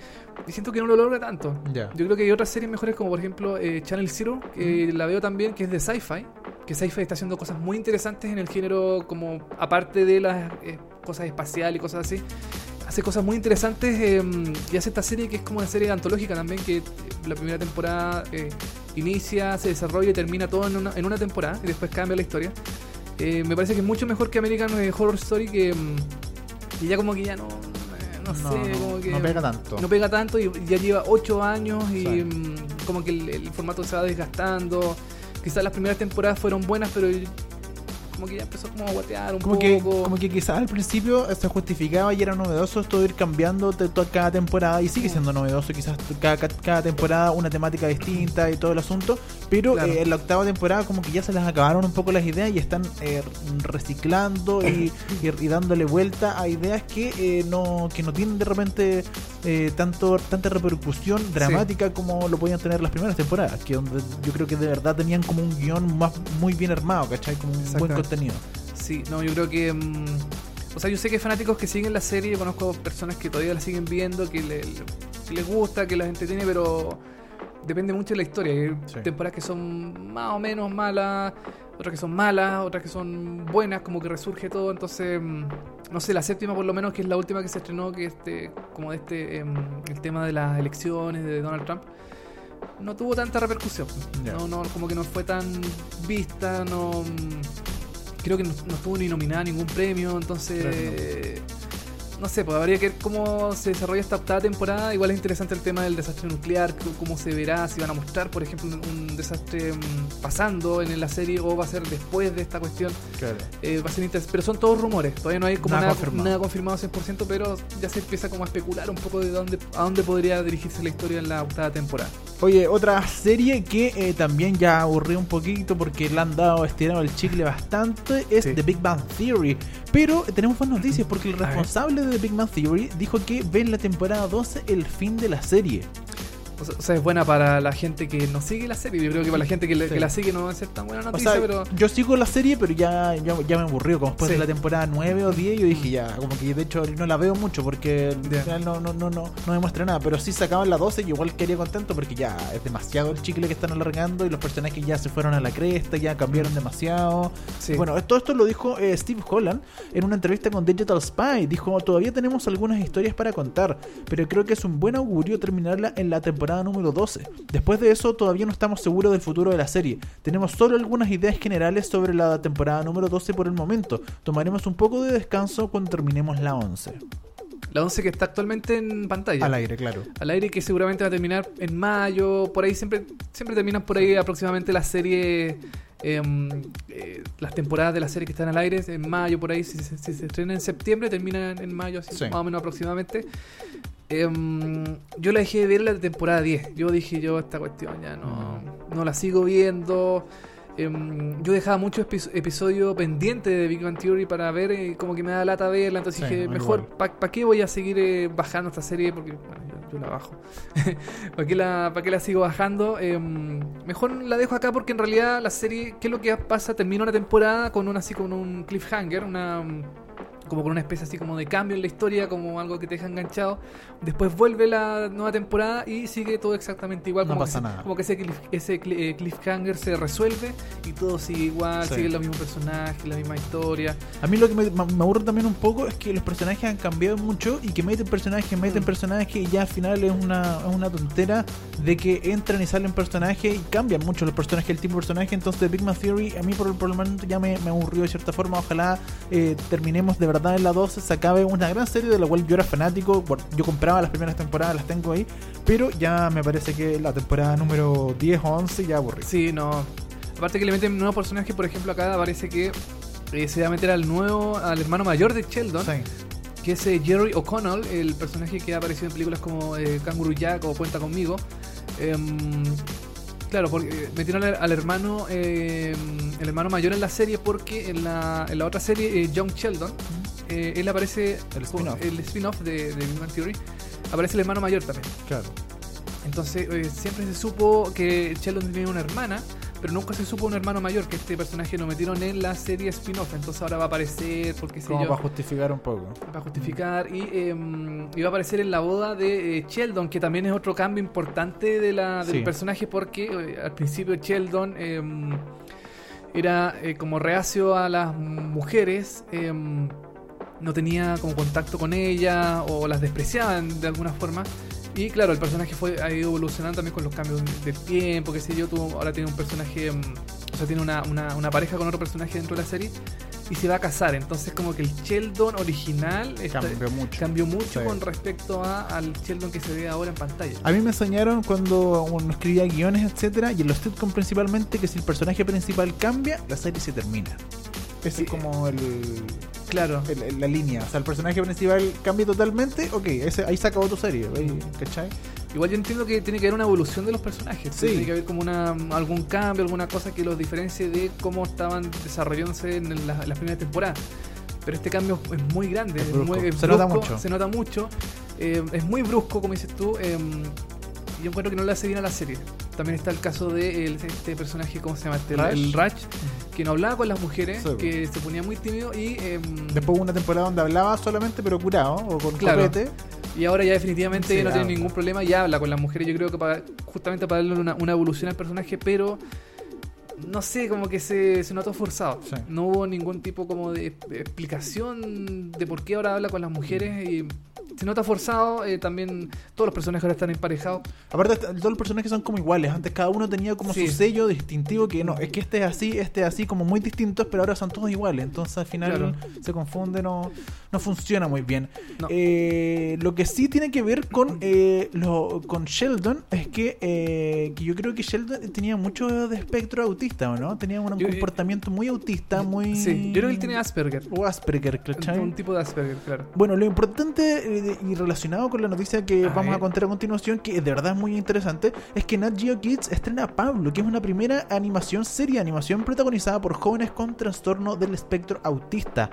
Y siento que no lo logra tanto. Yo creo que hay otras series mejores como por ejemplo eh, Channel Zero, que la veo también, que es de sci-fi. Que sci-fi está haciendo cosas muy interesantes en el género como aparte de las eh, cosas espaciales y cosas así. Hace cosas muy interesantes eh, y hace esta serie que es como una serie antológica también, que eh, la primera temporada eh, inicia, se desarrolla y termina todo en una, en una temporada y después cambia la historia. Eh, me parece que es mucho mejor que American eh, Horror Story que, que ya como que ya no, eh, no, sé, como que no pega tanto. no pega tanto y ya lleva 8 años y Sí. mm, como que el, el formato se va desgastando. Quizás las primeras temporadas fueron buenas, pero como que ya empezó como a guatear un Como poco. que, como que quizás al principio se justificaba y era novedoso esto de ir cambiando de toda cada temporada y sigue siendo novedoso quizás cada, cada, cada temporada una temática distinta y todo el asunto pero Claro. eh, en la octava temporada como que ya se les acabaron un poco las ideas y están eh, reciclando y, y- y dándole vuelta a ideas que eh, no que no tienen de repente eh, tanto tanta repercusión dramática como lo podían tener las primeras temporadas que donde yo creo que de verdad tenían como un guion más muy bien armado ¿cachai? como un buen contenido Sí, no, yo creo que. mm, o sea, yo sé que hay fanáticos que siguen la serie, conozco personas que todavía la siguen viendo, que, le- le- que les gusta, que las entretiene, pero depende mucho de la historia. Hay Sí. temporadas que son más o menos malas, otras que son malas, otras que son buenas, como que resurge todo. Entonces, mm, no sé, la séptima por lo menos, que es la última que se estrenó, que este, como de este, em, el tema de las elecciones de Donald Trump. No tuvo tanta repercusión. No, no, como que no fue tan vista, no. mm, Creo que no, no estuvo ni nominada a ningún premio, entonces. No sé, pues habría que ver cómo se desarrolla esta octava temporada. Igual es interesante el tema del desastre nuclear, cómo se verá, si van a mostrar, por ejemplo, un, desastre mm, pasando en la serie o va a ser después de esta cuestión. claro Eh, va a ser interesante, pero son todos rumores. Todavía no hay como Nada nada, confirmado. nada confirmado 100%, pero ya se empieza como a especular un poco de dónde, a dónde podría dirigirse la historia en la octava temporada. Oye, otra serie que eh, también ya aburrió un poquito porque le han dado estirado el chicle bastante es Sí. The Big Bang Theory. Pero tenemos buenas noticias porque el responsable de The Big Bang Theory dijo que ve en la temporada 12 el fin de la serie. O sea, o es buena para la gente que no sigue la serie. Yo creo que para la gente que, le- Sí. que la sigue no va a ser tan buena O noticia, sea, pero. yo sigo la serie, pero ya, ya, ya me aburrió. Como después Sí. de la temporada 9 o 10, yo dije ya, como que de hecho no la veo mucho porque al final no, no, no, no, no me muestra nada. Pero sí sacaban la 12 y igual quedaría contento porque ya es demasiado el chicle que están alargando y los personajes ya se fueron a la cresta, ya cambiaron demasiado. Sí. Bueno, todo esto lo dijo eh, Steve Holland en una entrevista con Digital Spy. Dijo, todavía tenemos algunas historias para contar, pero creo que es un buen augurio terminarla en la temporada número 12. Después de eso, todavía no estamos seguros del futuro de la serie. Tenemos solo algunas ideas generales sobre la temporada número 12 por el momento. Tomaremos un poco de descanso cuando terminemos la 11. La 11 que está actualmente en pantalla. Al aire, claro. Al aire que seguramente va a terminar en mayo. Por ahí siempre, siempre terminan por ahí aproximadamente las series. em, eh, las temporadas de la serie que están al aire en mayo, por ahí. Si, se- si se estrena en septiembre, terminan en mayo, así Sí. más o menos aproximadamente. Em, yo la dejé de ver la temporada 10. Yo dije, yo esta cuestión ya no, no la sigo viendo. Em, yo dejaba muchos epi- episodios pendientes de Big Bang Theory para ver, eh, como que me da lata verla. Entonces Sí, dije, mejor. ¿para qué voy a seguir eh, bajando esta serie? Porque bueno, yo, yo la bajo. ¿Para qué, la, ¿Para qué la sigo bajando? Em, mejor la dejo acá porque en realidad la serie, ¿qué es lo que pasa? Termina una temporada con un así con un cliffhanger, una como con una especie así como de cambio en la historia, como algo que te deja enganchado. Después vuelve la nueva temporada y sigue todo exactamente igual. No como pasa que nada. Como que ese, cliff- ese eh, cliffhanger se resuelve y todo sigue igual, Sí. sigue los mismos personajes, la misma historia. A mí lo que me, me aburre también un poco es que los personajes han cambiado mucho y que meten personajes, meten Mm. personajes y ya al final es una, es una tontera de que entran y salen personajes y cambian mucho los personajes, el tipo de personaje. Entonces, Big Man Theory a mí por, por el momento ya me, me aburrió de cierta forma. Ojalá eh, terminemos de verdad en la 12, se acabe una gran serie de la cual yo era fanático. Bueno, yo compraba las primeras temporadas, las tengo ahí, pero ya me parece que la temporada número 10 o 11 ya aburrí. Sí, no. Aparte que le meten nuevos personajes, por ejemplo, acá parece que eh, se va a meter al nuevo, al hermano mayor de Sheldon, Sí. que es eh, Jerry O'Connell, el personaje que ha aparecido en películas como eh, Kangaroo Jack o Cuenta conmigo. Claro, porque eh, metieron al, al hermano eh, el hermano mayor en la serie porque en la, en la otra serie, eh, Young Sheldon, eh, él aparece El spin-off. de, de Bang Theory, aparece el hermano mayor también. Claro. Entonces eh, siempre se supo que Sheldon tenía una hermana, pero nunca se supo un hermano mayor, que este personaje lo metieron en la serie spin-off, entonces ahora va a aparecer, porque sé Como yo, para justificar un poco. para justificar, y, eh, y va a aparecer en la boda de eh, Sheldon, que también es otro cambio importante de la, del Sí. personaje, porque eh, al principio Sheldon eh, era eh, como reacio a las mujeres. eh, no tenía como contacto con ella o las despreciaban de alguna forma. Y claro, el personaje fue, ha ido evolucionando también con los cambios del tiempo, qué sé yo, tuvo, ahora tiene un personaje, mm, o sea, tiene una, una, una pareja con otro personaje dentro de la serie y se va a casar. Entonces como que el Sheldon original está- Cambió mucho. cambió mucho Sí. con respecto a, al Sheldon que se ve ahora en pantalla. A mí me enseñaron cuando uno escribía guiones, etcétera, y en los sitcom principalmente, que si el personaje principal cambia, la serie se termina. Ese Sí. es como el, Claro. la línea. O sea, el personaje principal cambia totalmente, ok, ese, ahí se acabó tu serie, ahí, ¿cachai? Igual yo entiendo que tiene que haber una evolución de los personajes. Sí. Tiene que haber como una, algún cambio, alguna cosa que los diferencie de cómo estaban desarrollándose en la- las primeras temporadas. Pero este cambio es muy grande, Es muy- es Se nota brusco, mucho. Se nota mucho. eh, es muy brusco, como dices tú. eh, y yo encuentro que no le hace bien a la serie. También está el caso de el- este personaje, ¿cómo se llama? Este, el- Raj, que no hablaba con las mujeres, Sí. que se ponía muy tímido y... eh, Después hubo una temporada donde hablaba solamente, pero curado, o con Claro. copete. Y ahora ya definitivamente Sí, no tiene ningún problema y habla con las mujeres. Yo creo que para, justamente para darle una, una evolución al personaje, pero no sé, como que se, se notó forzado. Sí. No hubo ningún tipo como de explicación de por qué ahora habla con las mujeres y se nota forzado. eh, también todos los personajes ahora están emparejados. Aparte, todos los personajes son como iguales. Antes cada uno tenía como Sí. su sello distintivo que no, es que este es así, este es así, como muy distintos, pero ahora son todos iguales. Entonces al final Claro. se confunde, no, no funciona muy bien. No. Eh, lo que sí tiene que ver con, eh, lo, con Sheldon es que, eh, que yo creo que Sheldon tenía mucho de espectro autista, ¿o no? Tenía un Yo- comportamiento muy autista, muy... Sí, yo creo que él tiene Asperger. O Asperger, ¿cachai? Un tipo de Asperger, claro. Bueno, lo importante y relacionado con la noticia que A vamos a contar a continuación, que de verdad es muy interesante, es que Nat Geo Kids estrena Pablo, que es una primera animación, serie de animación protagonizada por jóvenes con trastorno del espectro autista.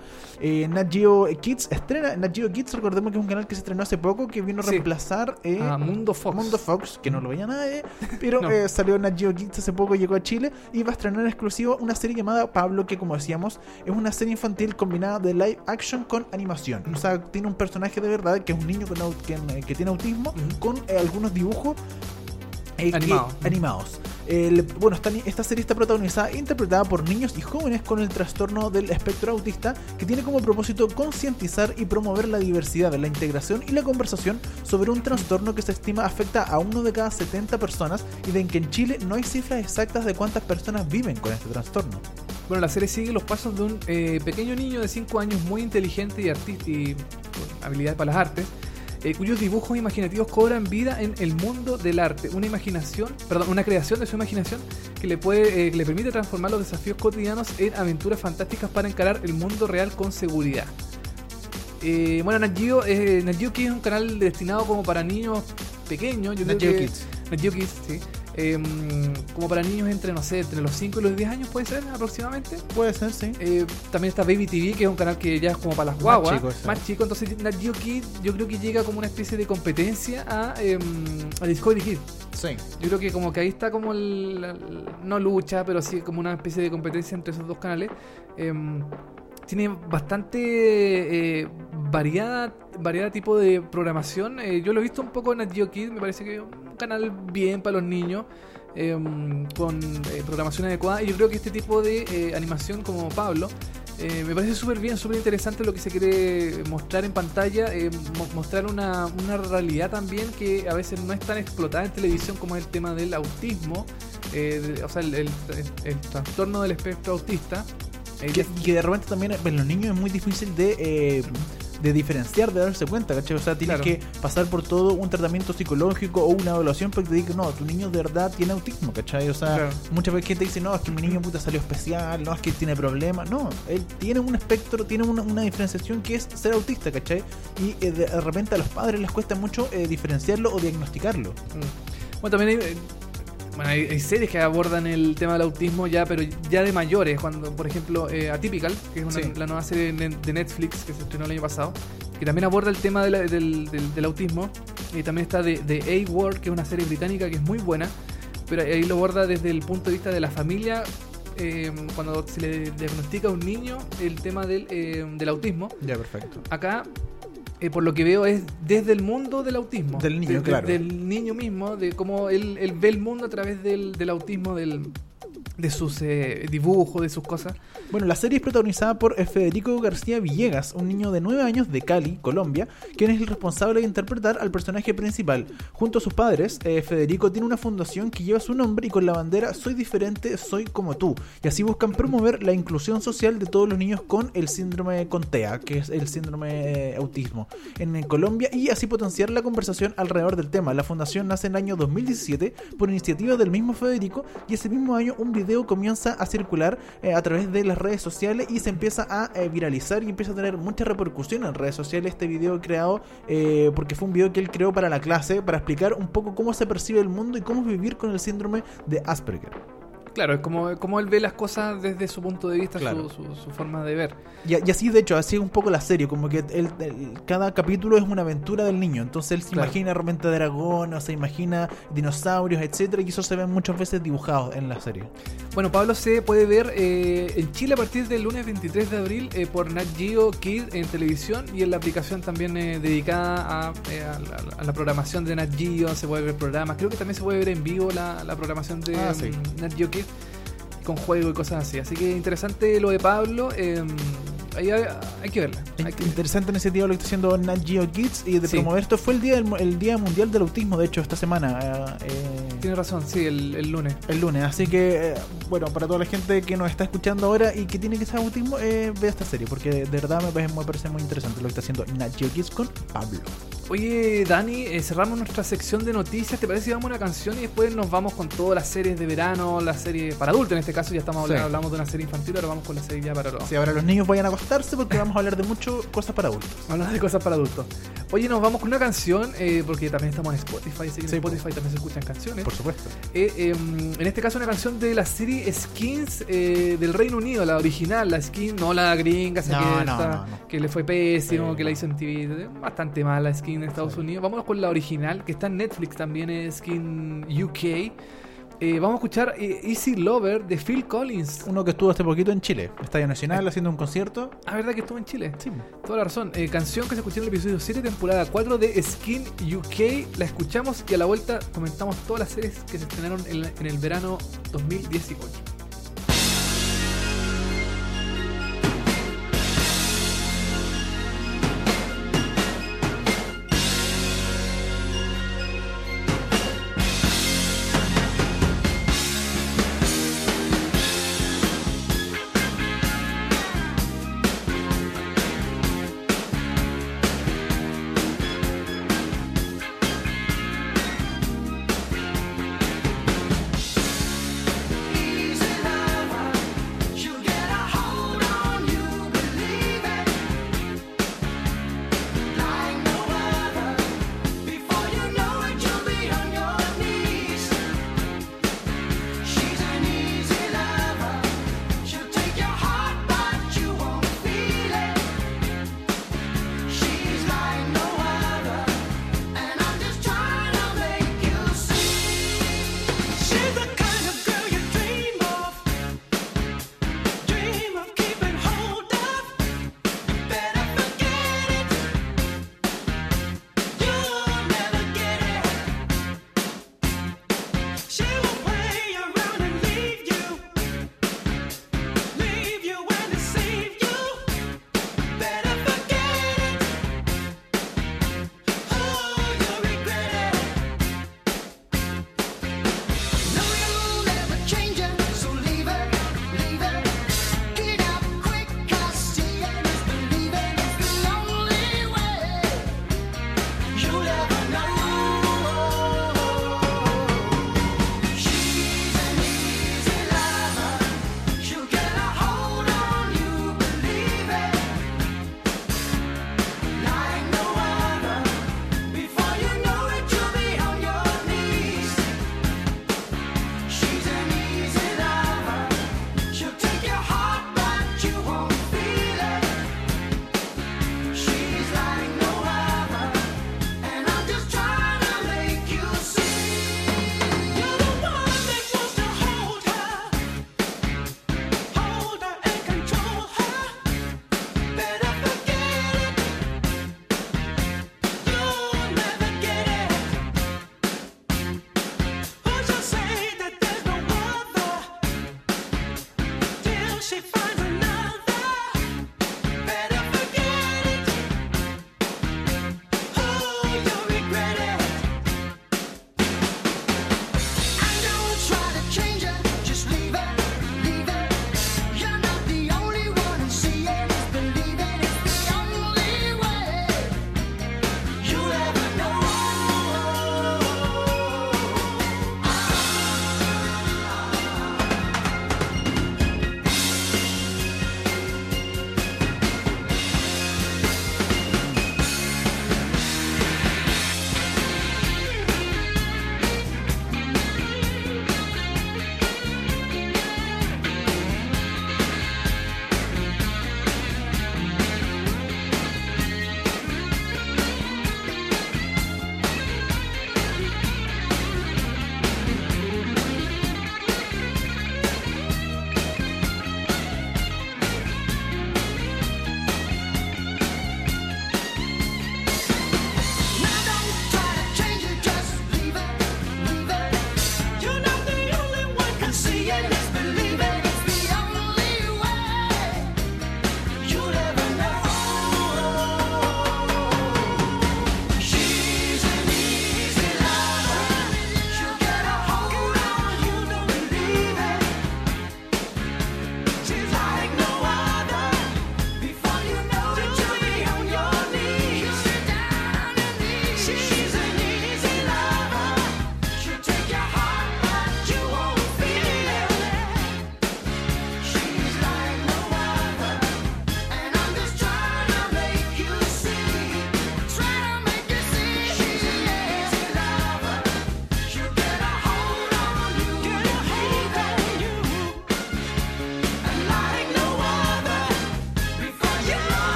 Nat Geo Kids estrena, Nat Geo Kids, recordemos que es un canal que se estrenó hace poco, que vino a Sí. reemplazar eh, Ah, Mundo Fox. Mundo Fox, que no lo veía nadie, pero No. eh, salió Nat Geo Kids hace poco, llegó a Chile y va a estrenar en exclusivo una serie llamada Pablo, que como decíamos, es una serie infantil combinada de live action con animación. O sea, tiene un personaje de verdad que es un niño con que, que tiene autismo, con eh, algunos dibujos que- Animado. animados. El- bueno, esta, esta serie está protagonizada e interpretada por niños y jóvenes con el trastorno del espectro autista, que tiene como propósito concientizar y promover la diversidad, la integración y la conversación sobre un trastorno que se estima afecta a uno de cada 70 personas y de en que en Chile no hay cifras exactas de cuántas personas viven con este trastorno. Bueno, la serie sigue los pasos de un eh, pequeño niño de 5 años muy inteligente y, y con habilidades para las artes, eh, cuyos dibujos imaginativos cobran vida en el mundo del arte. Una imaginación, perdón, una creación de su imaginación que le puede, eh, que le permite transformar los desafíos cotidianos en aventuras fantásticas para encarar el mundo real con seguridad. Eh, bueno, Nat Geo, eh, Nat Geo Kids es un canal destinado como para niños pequeños. Yo Nat Geo Kids. Nat Geo Kids, sí. Em, como para niños entre, no sé, entre los 5 y los 10 años puede ser aproximadamente. Puede ser, sí. Eh, también está Baby TV, que es un canal que ya es como para las Más guaguas. chico, sí. más chico. Entonces, Nat Geo Kids yo creo que llega como una especie de competencia a, em, a Discovery Kids. Sí. Yo creo que como que ahí está como el, la- no lucha, pero sí como una especie de competencia entre esos dos canales. Em, tiene bastante eh, variada, variada tipo de programación. Eh, yo lo he visto un poco en Geo Kids, me parece que es un canal bien para los niños. eh, con eh, programación adecuada y yo creo que este tipo de eh, animación como Pablo eh, me parece súper bien, súper interesante lo que se quiere mostrar en pantalla, mo- mostrar una, una realidad también que a veces no es tan explotada en televisión como es el tema del autismo, eh, o sea, el trastorno del espectro autista. Eh, Que, y que de repente también en los niños es muy difícil de, eh, de diferenciar, de darse cuenta, ¿cachai? O sea, tienes Claro. que pasar por todo un tratamiento psicológico o una evaluación para que te digan, no, tu niño de verdad tiene autismo, ¿cachai? O sea, Claro. muchas veces gente dice, no, es que mi niño puta salió especial, no, es que tiene problemas. No, él tiene un espectro, tiene una, una diferenciación que es ser autista, ¿cachai? Y eh, de, de repente a los padres les cuesta mucho eh, diferenciarlo o diagnosticarlo. Mm. Bueno, también hay, eh, bueno, hay, hay series que abordan el tema del autismo ya, pero ya de mayores. Cuando, por ejemplo, eh, Atypical, que es una- Sí. la nueva serie de Netflix que se estrenó el año pasado, que también aborda el tema de la- del, del- del autismo. Y también está de, de A-Word, que es una serie británica que es muy buena, pero ahí lo aborda desde el punto de vista de la familia. eh, cuando se le diagnostica a un niño el tema del, eh, del autismo, Ya, perfecto. acá, eh, por lo que veo, es desde el mundo del autismo. Del niño, De- claro. Del niño mismo, de cómo él, él ve el mundo a través del, del autismo, del, de sus eh, dibujos, de sus cosas. Bueno, la serie es protagonizada por eh, Federico García Villegas, un niño de 9 años de Cali, Colombia, quien es el responsable de interpretar al personaje principal. Junto a sus padres, eh, Federico tiene una fundación que lleva su nombre y con la bandera Soy diferente, soy como tú. Y así buscan promover la inclusión social de todos los niños con el síndrome CONTEA, que es el síndrome eh, autismo, en, eh, Colombia y así potenciar la conversación alrededor del tema. La fundación nace en el año 2017 por iniciativa del mismo Federico y ese mismo año un video comienza a circular eh, a través de las redes sociales y se empieza a eh, viralizar y empieza a tener mucha repercusión en redes sociales este video creado eh, porque fue un video que él creó para la clase para explicar un poco cómo se percibe el mundo y cómo vivir con el síndrome de Asperger. Claro, es como, como él ve las cosas desde su punto de vista, Claro. su, su- su forma de ver. Y, y así, de hecho, así es un poco la serie, como que él- él- cada capítulo es una aventura del niño. Entonces él se Claro. imagina realmente dragones, se imagina dinosaurios, etcétera, y eso se ve muchas veces dibujado en la serie. Bueno, Pablo se puede ver eh, en Chile a partir del lunes 23 de abril eh, por Nat Geo Kid en televisión y en la aplicación también eh, dedicada a, eh, a la, a la programación de Nat Geo, se puede ver programas. Creo que también se puede ver en vivo la, la programación de Ah, sí. mm, Nat Geo Kid con juego y cosas así. Así que interesante lo de Pablo. eh, ahí hay, hay que verla. hay que- Interesante iniciativa lo que está haciendo Nat Geo Kids y de Sí. promover esto fue el día del, el día mundial del autismo, de hecho, esta semana. eh, eh, Tiene razón, sí, el, el lunes. el lunes, así que, eh, bueno, para toda la gente que nos está escuchando ahora y que tiene que saber autismo, eh, vea esta serie, porque de verdad me parece, me parece muy interesante lo que está haciendo Nat Geo Kids con Pablo. Oye, Dani, eh, cerramos nuestra sección de noticias. ¿Te parece que vamos a una canción y después nos vamos con todas las series de verano, las series para adultos en este caso? Ya estamos Sí. hablando, hablamos de una serie infantil, ahora vamos con la serie ya para los. Si ahora los niños vayan a acostarse porque vamos a hablar de mucho cosas para adultos. Hablando de cosas para adultos. Oye, nos vamos con una canción, eh, porque también estamos en Spotify, Sí, en Spotify también se escuchan canciones. Por supuesto. Eh, eh, en este caso una canción de la serie Skins eh, del Reino Unido, la original, la Skin, no la gringa, No, que, no, no, que le fue pésimo, Sí, que la hizo en TV, bastante mala Skin en Estados Sí. Unidos. Vámonos con la original, que está en Netflix también, es Skin UK. Eh, vamos a escuchar eh, Easy Lover de Phil Collins. Uno que estuvo hace poquito en Chile, Estadio Nacional, haciendo un concierto. Ah, ¿verdad que estuvo en Chile? Sí. Toda la razón. Eh, canción que se escuchó en el episodio 7, temporada 4 de Skin UK. La escuchamos y a la vuelta comentamos todas las series que se estrenaron en, la- en el verano 2018.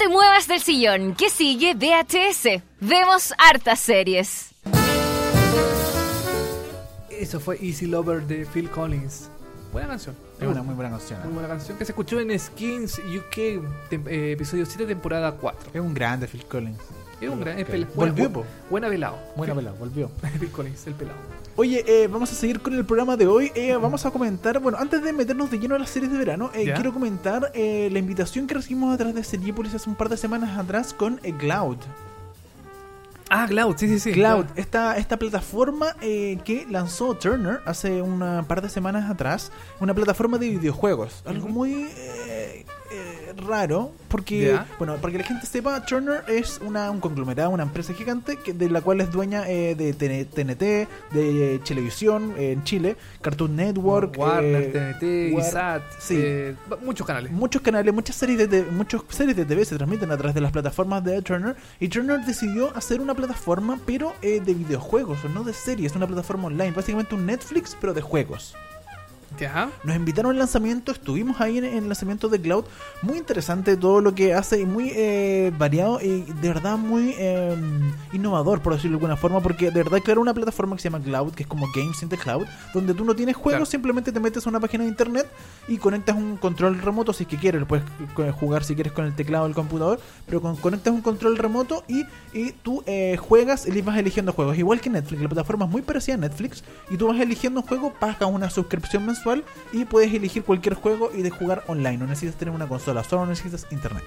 Te muevas del sillón, que sigue VHS. Vemos hartas series. Eso fue Easy Lover de Phil Collins. Buena canción. Es una muy buena canción. Muy buena canción que se escuchó en Skins UK, eh, episodio 7, temporada 4. Es un grande Phil Collins. Es un gran. es Ok. pela- buena- Volvió, bu- po. Buena pelado. Buena pelada, volvió. Phil Collins, el pelado. Oye, eh, vamos a seguir con el programa de hoy. Eh, vamos a comentar, bueno, antes de meternos de lleno a las series de verano, eh, quiero comentar la invitación que recibimos a través de Seriepolis hace un par de semanas atrás con Cloud. Ah, Cloud, sí, sí, sí. Cloud, esta, esta plataforma eh, que lanzó Turner hace un par de semanas atrás, una plataforma de videojuegos. Algo muy eh, eh, raro, porque, bueno, para que la gente sepa, Turner es una, un conglomerado, una empresa gigante que, de la cual es dueña eh, de TN- TNT, de eh, Televisión eh, en Chile, Cartoon Network, Warner, eh, TNT, War- ISAT, sí. eh, muchos canales. Muchos canales, muchas series de, de- muchos series de TV se transmiten a través de las plataformas de Turner y Turner decidió hacer una plataforma pero eh, de videojuegos, no de series, una plataforma online, básicamente un Netflix pero de juegos. Ya. Nos invitaron al lanzamiento, estuvimos ahí en, en el lanzamiento de Cloud, muy interesante todo lo que hace y muy eh, variado y de verdad muy eh, innovador por decirlo de alguna forma, porque de verdad crearon una plataforma que se llama Cloud, que es como Games in the Cloud, donde tú no tienes juegos, Claro. simplemente te metes a una página de internet y conectas un control remoto si es que quieres, lo puedes jugar si quieres con el teclado del computador, pero con- conectas un control remoto y, y tú eh, juegas y vas eligiendo juegos, igual que Netflix, la plataforma es muy parecida a Netflix y tú vas eligiendo un juego, pagas una suscripción mensual y puedes elegir cualquier juego y de jugar online, no necesitas tener una consola, solo necesitas internet.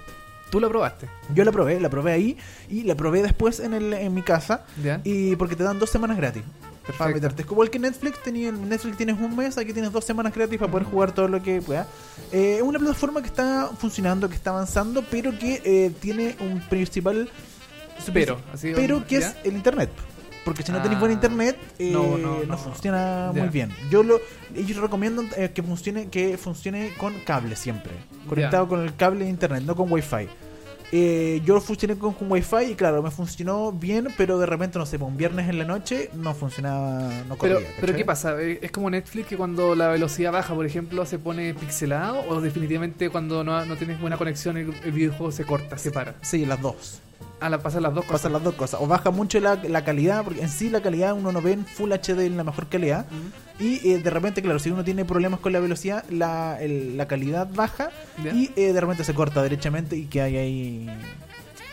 Tú lo probaste. Yo la probé, la probé ahí y la probé después en, el, en mi casa Ya. y porque te dan dos semanas gratis. Para Perfecto. meterte. Es como el que Netflix tenía, en Netflix tienes un mes, aquí tienes dos semanas gratis para poder jugar todo lo que puedas. Eh, Es una plataforma que está funcionando, que está avanzando, pero que eh, tiene un principal Pero, así, pero que es el internet. Porque si no Ah. tenéis buen internet, eh, No, no, no, funciona muy bien. Yo lo, ellos recomiendan eh, que funcione, que funcione con cable siempre, conectado con el cable de internet, no con wifi. Eh, yo funcioné con, con wifi y claro, me funcionó bien, pero de repente, no sé, un viernes en la noche no funcionaba, no corría. Pero, pero. ¿qué pasa? Eh, ¿Es como Netflix que cuando la velocidad baja, por ejemplo, se pone pixelado? ¿O definitivamente cuando no, no tienes buena conexión el, el videojuego se corta, se para? Sí, las dos. Ah, la, pasan las dos cosas. Pasan las dos cosas. O baja mucho la, la calidad, porque en sí la calidad uno no ve en Full HD en la mejor calidad. Ujú. Y eh, de repente, claro, si uno tiene problemas con la velocidad, la, el- la calidad baja y eh, de repente se corta derechamente y que hay ahí.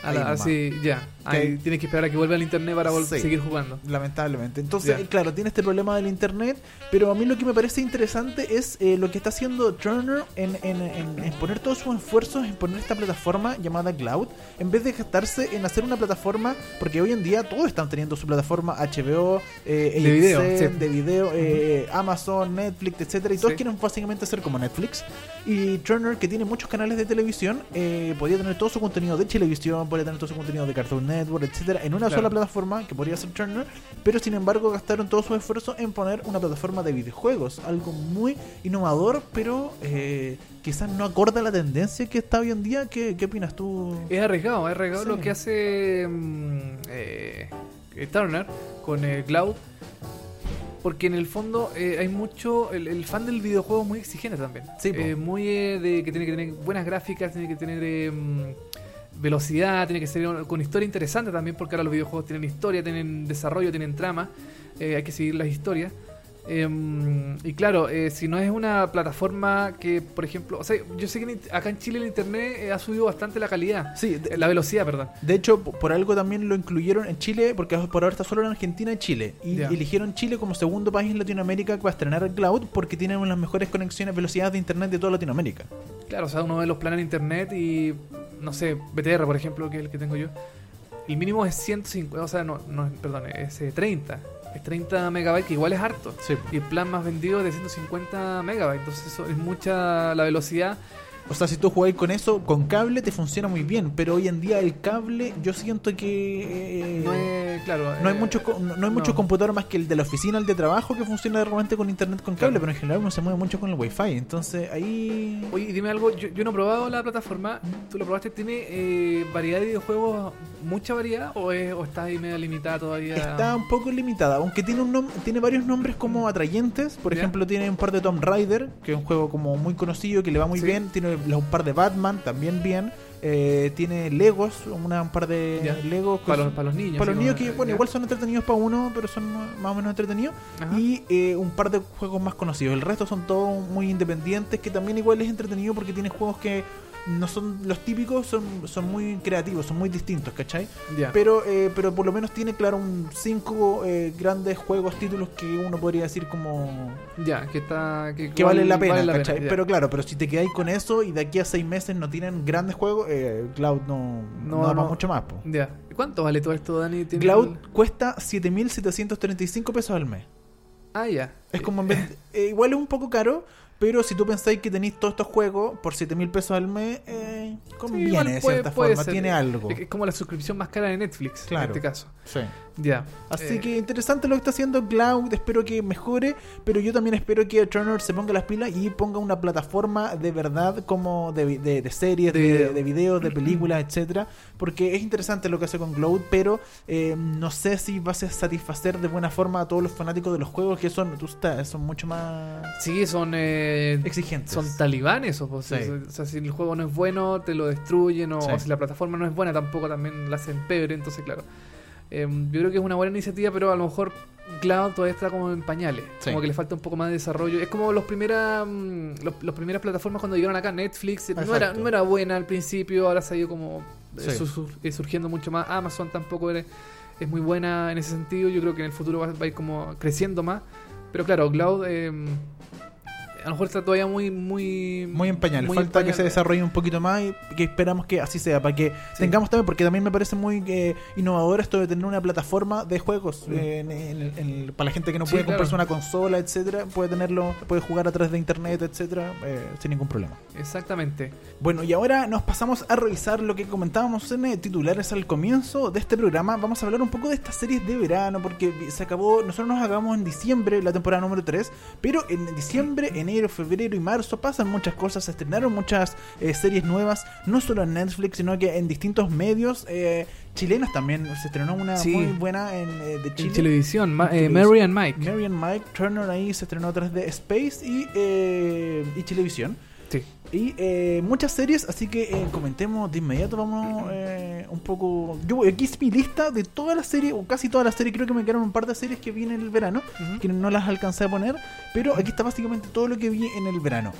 Ah, ahí la- nomás. así, ya. Ahí Que- tienes que esperar a que vuelva al internet para vol- Sí. seguir jugando. Lamentablemente. Entonces, claro, tiene este problema del internet, pero a mí lo que me parece interesante es eh, lo que está haciendo Turner en, en- en- en poner todos sus esfuerzos en poner esta plataforma llamada Cloud, en vez de gastarse en hacer una plataforma, porque hoy en día todos están teniendo su plataforma HBO, eh, De video, sí. de video, eh, Amazon, Netflix, etcétera, y todos Sí. quieren básicamente ser como Netflix. Y Turner, que tiene muchos canales de televisión, eh, podría tener todo su contenido de televisión, podría tener todo su contenido de Cartoon Network, etcétera, en una Claro. sola plataforma que podría ser Turner, pero sin embargo gastaron todo su esfuerzo en poner una plataforma de videojuegos, algo muy innovador, pero eh, quizás no acorda a la tendencia que está hoy en día. ¿Qué, qué opinas tú? Es arriesgado, es arriesgado Sí. lo que hace mm, eh, eh, Turner con el Cloud. Porque en el fondo eh, hay mucho. El, el fan del videojuego es muy exigente también. Sí. Eh, muy eh, de que tiene que tener buenas gráficas, tiene que tener velocidad, tiene que ser con historia interesante también, porque ahora los videojuegos tienen historia, tienen desarrollo, tienen trama. eh, hay que seguir las historias. Em, y claro, eh, si no es una plataforma que, por ejemplo, o sea, yo sé que acá en Chile el internet eh, ha subido bastante la calidad, Sí, de, eh, la velocidad, perdón. de hecho, por algo también lo incluyeron en Chile, porque por ahora está solo en Argentina y Chile. Y eligieron Chile como segundo país en Latinoamérica que va a estrenar cloud porque tienen una de las mejores conexiones, velocidades de internet de toda Latinoamérica. Claro, o sea, uno ve los planes en internet y, no sé, BTR, por ejemplo, que es el que tengo yo, el mínimo es 150, o sea, no, no perdón, es eh, 30. Es 30 megabytes, que igual es harto. Sí. Y el plan más vendido es de 150 megabytes. Entonces, eso es mucha la velocidad. O sea, si tú jugáis con eso, con cable te funciona muy bien, pero hoy en día el cable, yo siento que eh, No es, claro. no hay eh, muchos no, no hay no. muchos computadores más que el de la oficina, el de trabajo, que funciona realmente con internet con cable, Claro. pero en general uno se mueve mucho con el wifi, entonces ahí Oye, dime algo, yo, yo no he probado la plataforma, ¿tú lo probaste? ¿Tiene eh, variedad de videojuegos, mucha variedad o, es, o está ahí medio limitada todavía? está un poco limitada, aunque tiene un tiene varios nombres como atrayentes, por Ya. ejemplo tiene un par de Tomb Raider, que es un juego como muy conocido, que le va muy Sí. bien, tiene un par de Batman, también bien. Eh, tiene Legos, una, un par de Ya. Legos. Para los, son- para los niños. para los niños que, bueno, ya. igual son entretenidos para uno, pero son más o menos entretenidos. Ajá. Y eh, un par de juegos más conocidos. El resto son todos muy independientes, que también igual es entretenido porque tiene juegos que no son los típicos, son, son muy creativos, son muy distintos, ¿cachai? Pero, eh, pero por lo menos tiene, claro, un cinco eh, grandes juegos, títulos que uno podría decir como Ya, que está. Que, que vale la pena, vale ¿cachai? pero claro, pero si te quedáis con eso y de aquí a seis meses no tienen grandes juegos, eh, Cloud no, no, mucho más. Ya. ¿Y ¿Cuánto vale todo esto, Dani? ¿Tiene Cloud el- cuesta 7.735 pesos al mes. Ah, ya. Es como en vez- eh, igual es un poco caro, pero si tú pensáis que tenéis todos estos juegos por 7 mil pesos al mes, eh, Sí, conviene de cierta puede forma, ser. tiene algo. Es, es como la suscripción más cara de Netflix, Claro. en este caso. Sí. Ya. Así Eh, que interesante lo que está haciendo Cloud, espero que mejore, pero yo también espero que Turner se ponga las pilas y ponga una plataforma de verdad como de, de- de series, De de, video. de videos, de películas, etcétera, porque es interesante lo que hace con Cloud, pero eh, no sé si va a satisfacer de buena forma a todos los fanáticos de los juegos que son, tú estás- son mucho más Sí, son. eh, exigentes. son talibanes o, pues, Sí. o sea, si el juego no es bueno, te lo destruyen, o, Sí. o si la plataforma no es buena, tampoco también la hacen peor, entonces claro. Eh, yo creo que es una buena iniciativa, pero a lo mejor Cloud todavía está como en pañales, Sí. como que le falta un poco más de desarrollo. Es como los primeras mm, los, los primeras plataformas cuando llegaron acá, Netflix, no era, no era buena al principio, ahora se ha ido como eh, Sí. su- su- eh, surgiendo mucho más. Amazon tampoco era- es muy buena en ese sentido, yo creo que en el futuro va, va a ir como creciendo más. Pero claro, Cloud eh, a lo mejor está todavía muy muy Muy en pañales, muy en falta que se desarrolle un poquito más y que esperamos que así sea, para que Sí. tengamos también, porque también me parece muy eh, innovador esto de tener una plataforma de juegos Mm. eh, en- en- en- para la gente que no Sí, puede claro. comprarse una consola, etcétera, puede tenerlo, puede jugar a través de internet, etcétera, eh, sin ningún problema. Exactamente. Bueno, y ahora nos pasamos a revisar lo que comentábamos en eh, titulares al comienzo de este programa. Vamos a hablar un poco de estas series de verano, porque se acabó, nosotros nos acabamos en diciembre, la temporada número 3, pero en diciembre, enero, febrero y marzo pasan muchas cosas, se estrenaron muchas eh, series nuevas, no solo en Netflix, sino que en distintos medios eh, chilenos también. Se estrenó una Sí. muy buena en, eh, de En Chile. televisión, ma- eh, televisión. Mary and Mike. Mary and Mike Turner ahí se estrenó a través de Space y, eh, y Televisión. Y eh, muchas series, así que eh, comentemos de inmediato, vamos eh, un poco... Yo voy- aquí es mi lista de todas las series, o casi todas las series, creo que me quedaron un par de series que vi en el verano, que no las alcancé a poner, pero aquí está básicamente todo lo que vi en el verano.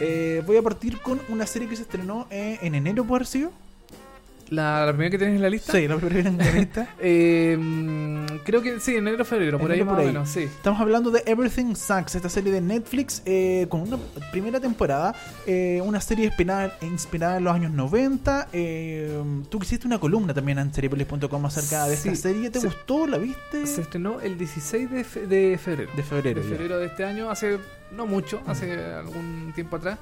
Eh, voy a partir con una serie que se estrenó eh, en enero, ¿puede haber sido? La, la primera que tienes en la lista. Sí, la primera en la lista. Eh, creo que sí, enero febrero, por ahí más por o ahí. menos, sí. Estamos hablando de Everything Sucks, esta serie de Netflix eh, con una primera temporada, eh, una serie inspirada, inspirada en los años 90. eh, tú hiciste una columna también en seriepolis.com acerca de esta serie. ¿Te se- gustó? ¿La viste? Se estrenó el 16 de, fe- de febrero. De febrero. de ya. febrero de este año, hace no mucho, hace algún tiempo atrás.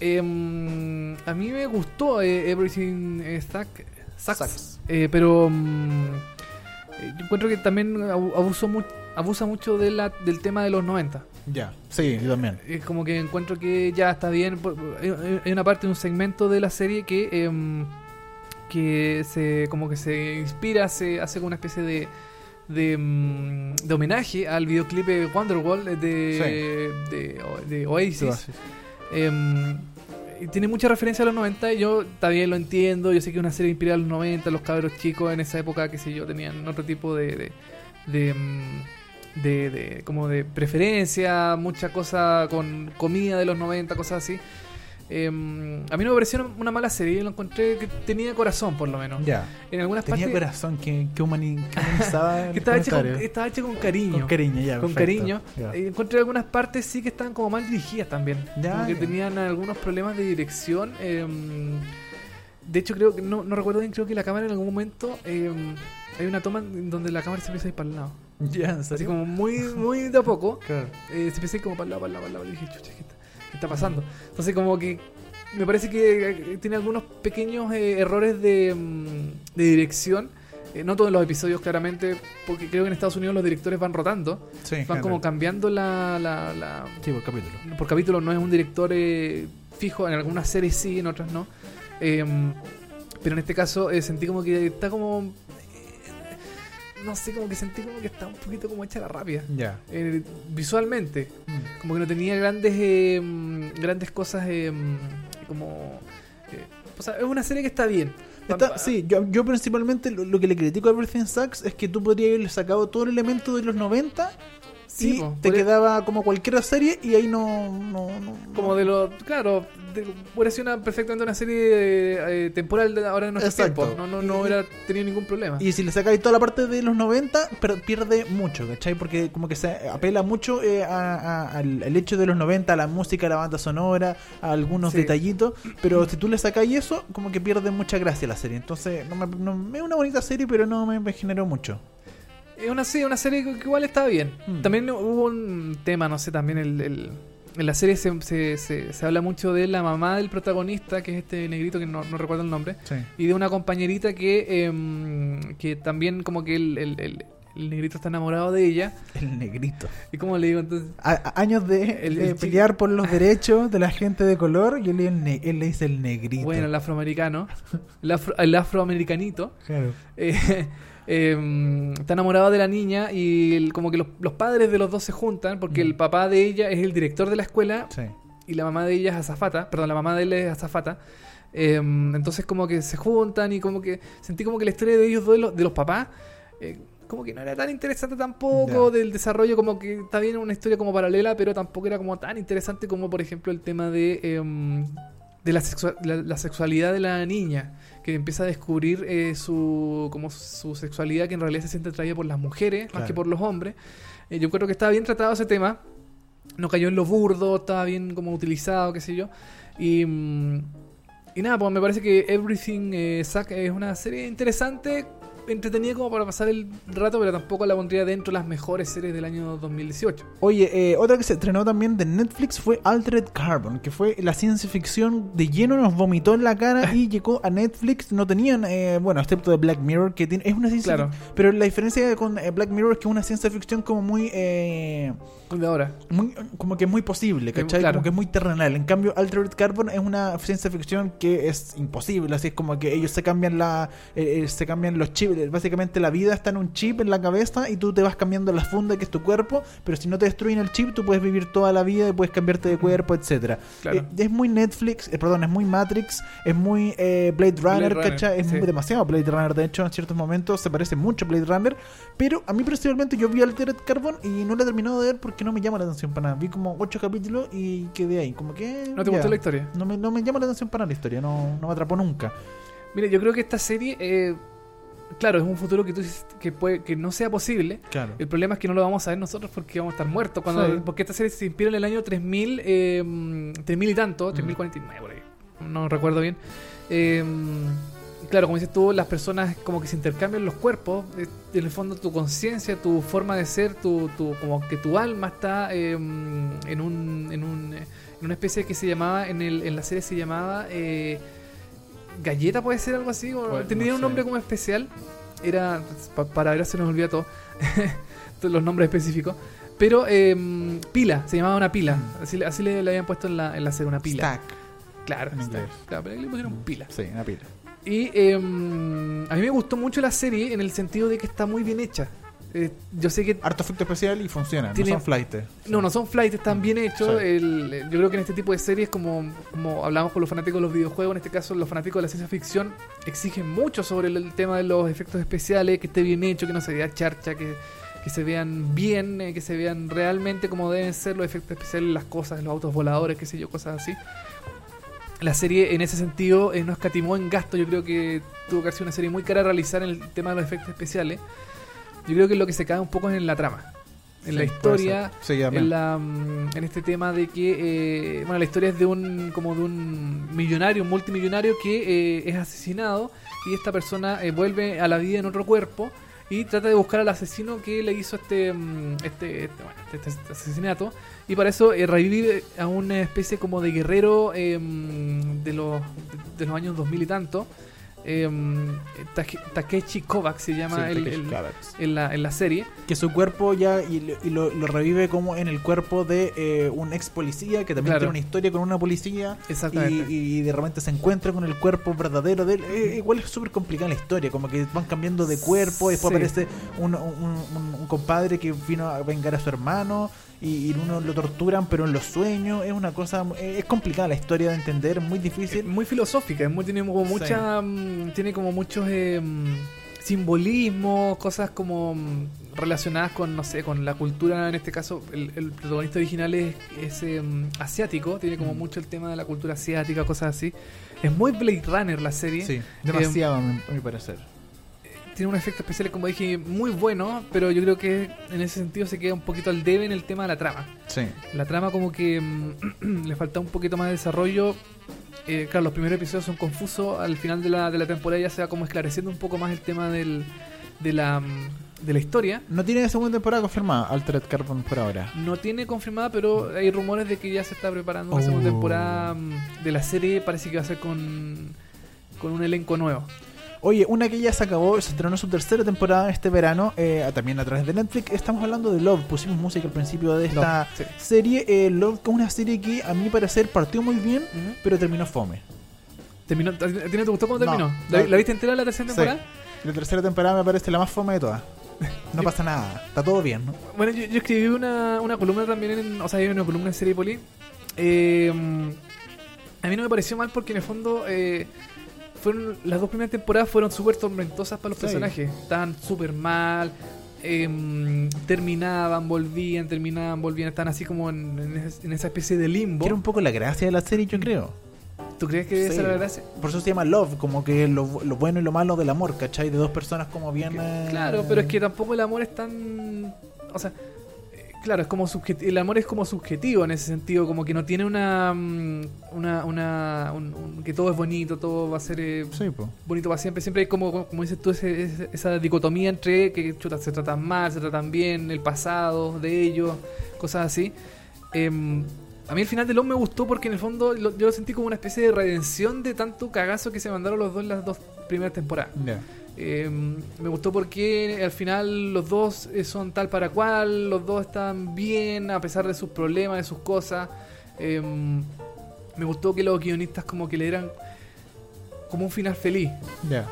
Em, a mí me gustó eh, Everything eh, Stack, Sucks, Sucks. eh, pero mm, eh, yo encuentro que también abu- abuso mu- abusa mucho de la, del tema de los 90. Ya, sí, yo también. Es como que encuentro que ya está bien. Hay una parte, un segmento de la serie que em, que se como que se inspira, se hace como una especie de de, de homenaje al videoclip de Wonderwall de, de, de Oasis. Em, y tiene mucha referencia a los 90 y yo también lo entiendo. Yo sé que es una serie inspirada en los 90, los cabros chicos en esa época, qué sé yo, tenían otro tipo de. de, de, de- como de preferencia, mucha cosa con comida de los 90, cosas así. Em, a mí no me pareció una- mala serie, lo encontré que tenía corazón por lo menos. Ya. En algunas Tenía partes corazón que, que, humani- que humanizaba que estaba hecho, con, estaba hecho con cariño. Con cariño, ya. con perfecto. cariño. Ya. Eh, encontré algunas partes sí que estaban como mal dirigidas también. Ya, como que ya. tenían algunos problemas de dirección. eh, de hecho, creo que no, no recuerdo bien, creo que la cámara en algún momento eh, hay una toma donde la cámara se empieza a ir para el lado. Ya, ¿en Así como muy, muy de a poco. Claro. eh, se empieza a ir como para el lado, para el lado, para el lado. Y dije, chucha, ¿qué está, pasando? Entonces, como que me parece que eh, tiene algunos pequeños eh, errores de, mm, de dirección. Eh, no todos los episodios, claramente, porque creo que en Estados Unidos los directores van rotando. Sí, Van como cambiando la, la, la- Sí, por capítulo. Por capítulo no es un director eh, fijo, en algunas series sí, en otras no. Eh, pero en este caso eh, sentí como que está como... no sé, como que sentí como que está un poquito como hecha la rápida. Ya. Eh, visualmente, Mm. como que no tenía grandes eh, mm, grandes cosas eh, mm, como... eh, o sea, es una serie que está bien. Está- Pa- sí, yo, yo principalmente lo, lo que le critico a Everything Sucks es que tú podrías haberle sacado todo el elemento de los 90 Sí, y po, te podría- quedaba como cualquier serie y ahí no... no, no- Como no- de lo. Claro, de, hubiera sido una, perfectamente una serie eh, temporal de ahora en nuestro Exacto. tiempo. No, no, no hubiera tenido ningún problema. Y si le sacáis toda la parte de los 90, per- pierde mucho, ¿cachai? Porque como que se apela mucho eh, a- a- al, al hecho de los 90, a la música, a la banda sonora, a algunos Sí. detallitos. Pero si tú le sacáis eso, como que pierde mucha gracia la serie. Entonces, no me, no- es una bonita serie, pero no me, me generó mucho. Es una, sí, una serie que igual estaba bien. Mm. También hubo un tema, no sé, también el, el- en la serie se, se, se- se habla mucho de la mamá del protagonista, que es este negrito que no, no recuerdo el nombre, Sí. y de una compañerita que, em, que también como que el, el- el- el negrito está enamorado de ella. El negrito. ¿Y cómo le digo entonces? A- años de, de pelear por los derechos de la gente de color, y él, él le dice el negrito. Bueno, el afroamericano, el, afro- afroamericanito. Claro. eh, em, está enamorado de la niña y el- como que los, los padres de los dos se juntan porque Mm. el papá de ella es el director de la escuela Sí. y la mamá de ella es azafata, perdón, la mamá de él es azafata. Em, entonces como que se juntan y como que sentí como que la historia de ellos dos, de los, de los papás, eh, como que no era tan interesante tampoco, del desarrollo como que está bien una historia como paralela, pero tampoco era como tan interesante como por ejemplo el tema de, em, de la, la, la sexualidad de la niña, que empieza a descubrir eh, su, como su sexualidad que en realidad se siente atraída por las mujeres más que por los hombres. Eh, yo creo que estaba bien tratado ese tema no cayó en lo burdo, estaba bien como utilizado, qué sé yo. Y, mm, y nada, pues me parece que Everything eh, Suck es una serie interesante, entretenida como para pasar el rato, pero tampoco la pondría dentro de las mejores series del año 2018. Oye, eh, otra que se estrenó también de Netflix fue Altered Carbon, que fue la ciencia ficción de lleno, nos vomitó en la cara y llegó a Netflix. No tenían, eh, bueno, excepto de Black Mirror, que tiene, es una ciencia Claro. fic- Pero la diferencia con eh, Black Mirror es que es una ciencia ficción como muy, eh, De ahora. muy- como que es muy posible, ¿cachai? Claro. Como que es muy terrenal. En cambio, Altered Carbon es una ciencia ficción que es imposible. Así es como que ellos se cambian la, eh, se cambian los chips. Básicamente la vida está en un chip en la cabeza y tú te vas cambiando la funda que es tu cuerpo. Pero si no te destruyen el chip, tú puedes vivir toda la vida y puedes cambiarte de cuerpo. Claro. Eh, es muy Netflix, eh, perdón, es muy Matrix, es muy eh, Blade Runner, Runner, ¿cachai? Es sí. muy demasiado Blade Runner. De hecho, en ciertos momentos se parece mucho a Blade Runner. Pero a mí personalmente yo vi Altered Carbon y no la he terminado de ver porque no me llama la atención para nada. Vi como ocho capítulos y quedé ahí. Como que. ¿No te ya. gustó la historia? No me, no me llama la atención para la historia, no, no me atrapó nunca. Mire, yo creo que esta serie, eh, claro, es un futuro que tú que, puede, que no sea posible. Claro. El problema es que no lo vamos a ver nosotros porque vamos a estar muertos. Cuando, Sí. Porque esta serie se inspira en el año 3000, eh, 3000 y tanto, 3049 por ahí. No recuerdo bien. Eh, claro, como dices tú, las personas como que se intercambian los cuerpos. eh, En el fondo, tu conciencia, tu forma de ser, tu, tu- como que tu alma está eh, en, un, en, un, en una especie que se llamaba, en, el, en la serie se llamaba eh, Galleta, puede ser algo así. o Pues, tenía no un sé. nombre como especial. Era, pa- para ver, se nos olvida todo. Los nombres específicos. Pero eh, pila, se llamaba una pila. Así, le- así le, le habían puesto en la, en la serie, una pila. Stack. Claro, en stack. Claro, pero le pusieron pila. Sí, una pila. Y eh, a mí me gustó mucho la serie en el sentido de que está muy bien hecha. Eh, yo sé que Harto efecto especial y funciona. Tiene- No son flights. no, no son flights, están bien hechos. Sí. El- el- yo creo que en este tipo de series, como, como hablamos con los fanáticos de los videojuegos, en este caso los fanáticos de la ciencia ficción, exigen mucho sobre el, el tema de los efectos especiales, que esté bien hecho, que no se vea charcha, que, que se vean bien, eh, que se vean realmente como deben ser los efectos especiales, las cosas, los autos voladores, qué sé yo, cosas así. La serie en ese sentido eh, no escatimó en gasto, yo creo que tuvo que ser una serie muy cara a realizar en el tema de los efectos especiales. Yo creo que lo que se cae un poco es en la trama, en la historia. Sí, en, la, mm, en este tema de que, eh, bueno, la historia es de un, como de un millonario, un multimillonario que eh, es asesinado y esta persona eh, vuelve a la vida en otro cuerpo y trata de buscar al asesino que le hizo este, mm, este, este, bueno, este- este asesinato y para eso eh, revive a una especie como de guerrero mm, de, los, de los años 2000 y tanto. Eh, Take- Takechi Kovac se llama Sí, el- en, la, en la serie. que su cuerpo ya y, lo- y lo, lo revive como en el cuerpo de eh, un ex policía que también Claro. tiene una historia con una policía y, Exactamente. y de repente se encuentra con el cuerpo verdadero de él. Eh, igual es súper complicada la historia, como que van cambiando de cuerpo, después Sí. aparece un, un- un- un compadre que vino a vengar a su hermano y, uno lo torturan, pero en los sueños. Es una cosa. eh, Es complicada la historia de entender, muy Es difícil. muy filosófica, es muy, tiene como mucha, mm, tiene como muchos eh, mm, simbolismos, cosas como mm, relacionadas con, no sé, con la cultura, en este caso el, el protagonista original es, es, eh, asiático, tiene como Mm. mucho el tema de la cultura asiática, cosas así. Es muy Blade Runner la serie, Sí, demasiado, a mi, a mi parecer. Tiene un efecto especial, como dije, muy bueno, pero yo creo que en ese sentido se queda un poquito al debe en el tema de la trama. Sí. La trama como que mm, le falta un poquito más de desarrollo. Eh, claro, los primeros episodios son confusos. Al final de la, de la temporada ya se va como esclareciendo un poco más el tema del, de, la, mm, de la historia. No tiene segunda temporada confirmada, Altered Carbon por ahora. No tiene confirmada, pero hay rumores de que ya se está preparando una Oh. segunda temporada mm, de la serie. Parece que va a ser con, con un elenco nuevo. Oye, una que ya se acabó, se estrenó su tercera temporada este verano, eh, también a través de Netflix. Estamos hablando de Love, pusimos música al principio de esta Love, sí. serie. Eh, Love, que es una serie que a mi parecer partió muy bien, pero terminó fome. Terminó, ¿A ti no te gustó cómo terminó? no. ¿La, la viste entera la tercera Sí. temporada? La tercera temporada me parece la más fome de todas. No pasa nada, está todo bien, ¿no? Bueno, yo, yo escribí una, una columna también, en, o sea, hay una columna en Seripoli. Eh, a mí no me pareció mal porque en el fondo eh, fueron las dos primeras temporadas fueron súper tormentosas para los Sí. personajes. Estaban súper mal. eh, terminaban, volvían, terminaban, volvían. Estaban así como en, en esa- especie de limbo. Era un poco la gracia de la serie, yo creo. ¿Tú crees que Sí. esa era la gracia? Por eso se llama Love, como que lo, lo bueno y lo malo del amor, ¿cachai? De dos personas como bien... eh, Claro, pero es que tampoco el amor es tan. O sea, claro, es como el amor es como subjetivo en ese sentido, como que no tiene una. mm, una, una un- un- que todo es bonito, todo va a ser eh, Sí, bonito para siempre. Siempre hay como, como dices tú, ese- ese- esa dicotomía entre que chuta, se tratan mal, se tratan bien, el pasado de ellos, cosas así. Em, a mí el final de Love me gustó porque en el fondo lo- yo lo sentí como una especie de redención de tanto cagazo que se mandaron los dos en las dos primeras temporadas. Eh, me gustó porque al final los dos eh, son tal para cual, los dos están bien a pesar de sus problemas, de sus cosas. Eh, me gustó que los guionistas como que le dieran como un final feliz. Ya.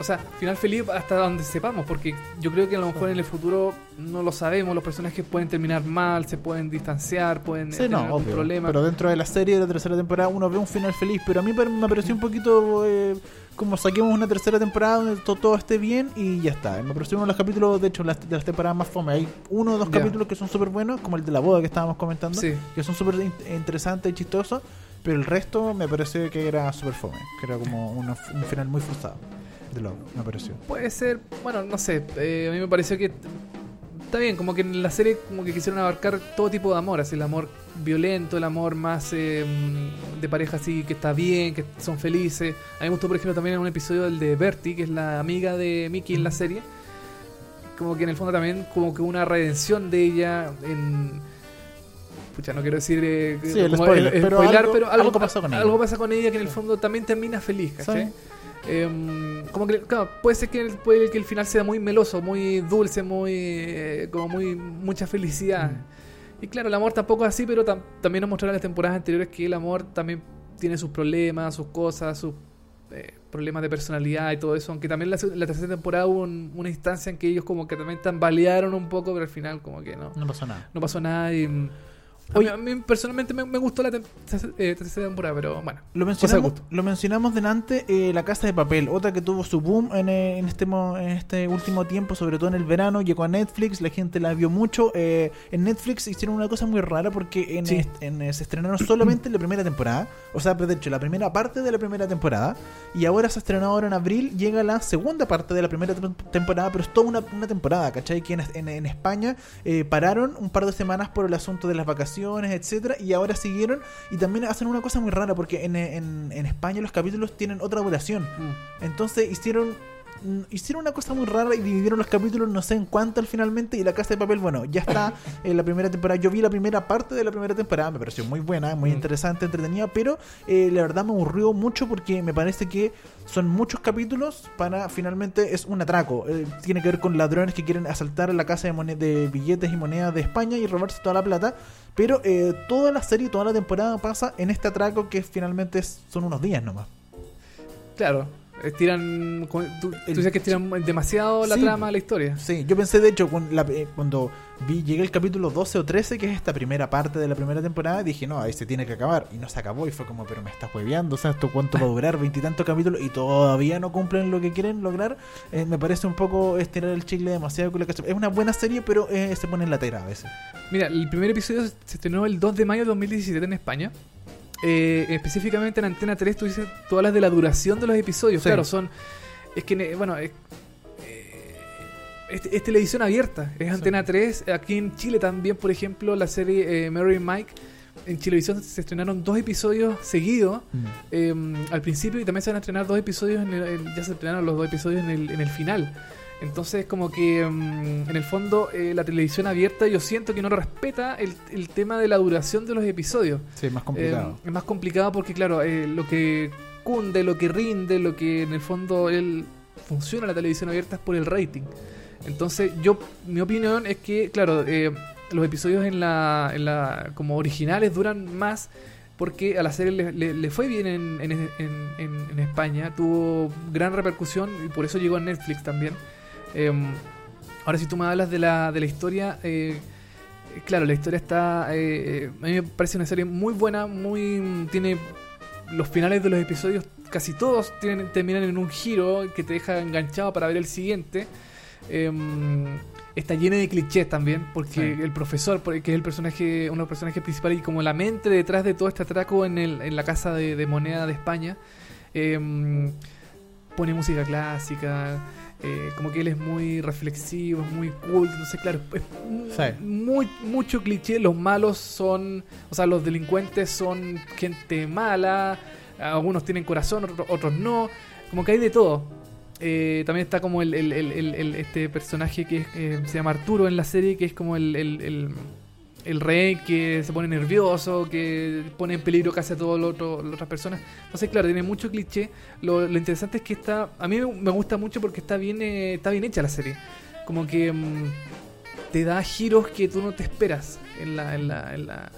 O sea, final feliz hasta donde sepamos, porque yo creo que a lo mejor en el futuro no lo sabemos, los personajes pueden terminar mal, se pueden distanciar, pueden eh, Sí, tener no, algún obvio. problema. Pero dentro de la serie de la tercera temporada uno ve un final feliz. Pero a mí me pareció un poquito eh, como saquemos una tercera temporada donde to- todo, esté bien y ya está. Me de los capítulos, de hecho, las, de las temporadas más fome. Hay uno o dos capítulos que son súper buenos, como el de la boda que estábamos comentando, Sí. que son súper in- interesantes y chistosos. Pero el resto me pareció que era súper fome, que era como un final muy forzado. De lo me pareció. Puede ser, bueno, no sé, eh, a mí me pareció que está bien, como que en la serie como que quisieron abarcar todo tipo de amor, así el amor violento, el amor más eh, de pareja así que está bien, que son felices. A mí me gustó, por ejemplo, también en un episodio el de Bertie, que es la amiga de Mickey en la serie. Como que en el fondo también como que una redención de ella en... Pucha, no quiero decir eh, Sí, el como spoiler, pero algo- pero algo, algo pasa con ella. algo pasa con ella que en el fondo también termina feliz, ¿cachai? Em, como que claro, puede ser que el, puede que el final sea muy meloso, muy dulce, muy eh, como muy mucha felicidad. Mm. Y claro, el amor tampoco es así, pero tam- también nos mostraron en las temporadas anteriores que el amor también tiene sus problemas, sus cosas, sus eh, problemas de personalidad y todo eso. Aunque también la tercera temporada hubo un- una instancia en que ellos como que también tambalearon un poco, pero al final como que no, No pasó nada. no pasó nada y... mm, A mí, personalmente me, me gustó la eh, tercera temporada, pero bueno. Lo Cosa de mencionamos, lo mencionamos delante, eh, La Casa de Papel, otra que tuvo su boom en, eh, en este en este último tiempo, sobre todo en el verano, llegó a Netflix, la gente la vio mucho. eh, en Netflix hicieron una cosa muy rara porque en, Sí. est- en, eh, se estrenaron solamente la primera temporada, o sea, de hecho, la primera parte de la primera temporada, y ahora se estrenó ahora en abril, llega la segunda parte de la primera tem- temporada, pero es toda una, una temporada, ¿cachai? Que en, en- España pararon un par de semanas por el asunto de las vacaciones, etcétera, y ahora siguieron y también hacen una cosa muy rara porque en, en, en España los capítulos tienen otra duración. Entonces hicieron mm, hicieron una cosa muy rara y dividieron los capítulos no sé en cuánto al finalmente y la casa de papel bueno ya está en la primera temporada yo vi la primera parte de la primera temporada me pareció muy buena muy Mm. interesante entretenida pero eh, la verdad me aburrió mucho porque me parece que son muchos capítulos para finalmente es un atraco Eh, tiene que ver con ladrones que quieren asaltar la casa de, de billetes y monedas de España y robarse toda la plata pero eh, toda la serie toda la temporada pasa en este atraco que finalmente son unos días nomás Claro. Estiran. Tú, tú El- dices que estiran demasiado la Sí. trama, la historia. Sí, yo pensé de hecho cuando, la- eh, cuando vi, llegué al capítulo 12 o 13, que es esta primera parte de la primera temporada, dije, no, ahí se tiene que acabar. Y no se acabó y fue como, pero me estás hueveando, o sea, ¿esto cuánto va a durar? Veintitantos capítulos y todavía no cumplen lo que quieren lograr. Eh, me parece un poco estirar el chicle demasiado con la. Es una buena serie, pero eh, se pone en la tela a veces. Mira, el primer episodio se estrenó el 2 de mayo de 2017 en España. Eh, específicamente en Antena 3, tú dices todas las de la duración de los episodios. Sí. Claro, son. Es que, ne- bueno, es, eh, es, es televisión abierta. Es Antena 3. Aquí en Chile también, por ejemplo, la serie eh, Mary and Mike. En Chilevisión se estrenaron dos episodios seguidos eh, al principio y también se van a estrenar dos episodios. En el- en- ya se estrenaron los dos episodios en el, en el final. Entonces, como que mm, en el fondo, eh, la televisión abierta, yo siento que no respeta el, el tema de la duración de los episodios. Sí, más complicado. Eh, es más complicado porque, claro, eh, lo que cunde, lo que rinde, lo que en el fondo él funciona la televisión abierta es por el rating. Entonces, yo, mi opinión es que, claro, eh, los episodios en la, en la, como originales duran más porque a la serie le, le- le fue bien en, en, en- en- en España, tuvo gran repercusión y por eso llegó a Netflix también. Eh, ahora, si tú me hablas de la, de la historia, eh, claro, la historia está. eh, eh, a mí me parece una serie muy buena, muy. Tiene. Los finales de los episodios, casi todos tienen, terminan en un giro que te deja enganchado para ver el siguiente. Em, está llena de clichés también, porque Sí. el profesor, que es el personaje, uno de los personajes principales y como la mente detrás de todo este atraco en, el, en la casa de, de moneda de España, em, pone música clásica, eh, como que él es muy reflexivo, es muy culto, entonces claro, es Sí. muy, mucho cliché, los malos son, o sea, los delincuentes son gente mala, algunos tienen corazón, otro- otros no, como que hay de todo. Eh, también está como el, el- el- el- el- este personaje que es, eh, se llama Arturo en la serie, que es como el, el, rey que se pone nervioso, que pone en peligro casi a todas las otras personas. Entonces, claro, tiene mucho cliché. Lo, interesante es que está. A mí me gusta mucho porque está bien, eh, está bien hecha la serie. Como que mm, te da giros que tú no te esperas. En, la, en, la,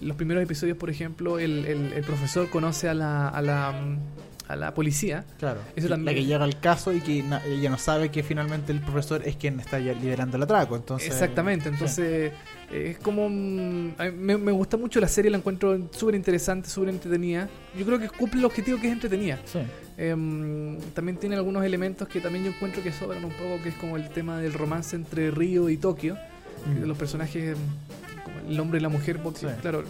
los primeros episodios, por ejemplo, el, el- el profesor conoce a la, a la, mm, a la policía. Claro. Eso la que llega al caso y que ella no sabe que finalmente el profesor es quien está ya liderando el atraco. Entonces, Exactamente, entonces eh, es como... me, me gusta mucho la serie, la encuentro súper interesante, súper entretenida. Yo creo que cumple el objetivo que es entretenida. Sí. Em, también tiene algunos elementos que también yo encuentro que sobran un poco, que es como el tema del romance entre Río y Tokio. Mm. los personajes, mm, como el hombre y la mujer, porque Sí. claro,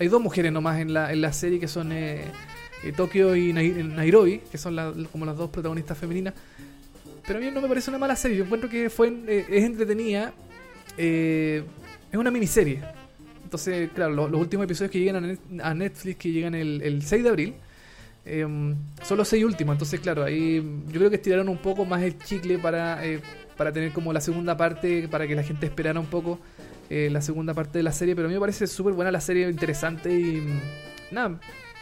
hay dos mujeres nomás en la, en la serie que son eh, eh, Tokio y Nai- Nairobi, que son como las dos protagonistas femeninas. Pero a mí no me parece una mala serie, yo encuentro que fue eh, es entretenida, eh, es una miniserie. Entonces, claro, lo- los últimos episodios que llegan a, Net- a Netflix, que llegan el, el 6 de abril, eh, son los seis últimos. Entonces, claro, ahí yo creo que estiraron un poco más el chicle para, para tener como la segunda parte, para que la gente esperara un poco la segunda parte de la serie. Pero a mí me parece súper buena la serie, interesante y nada,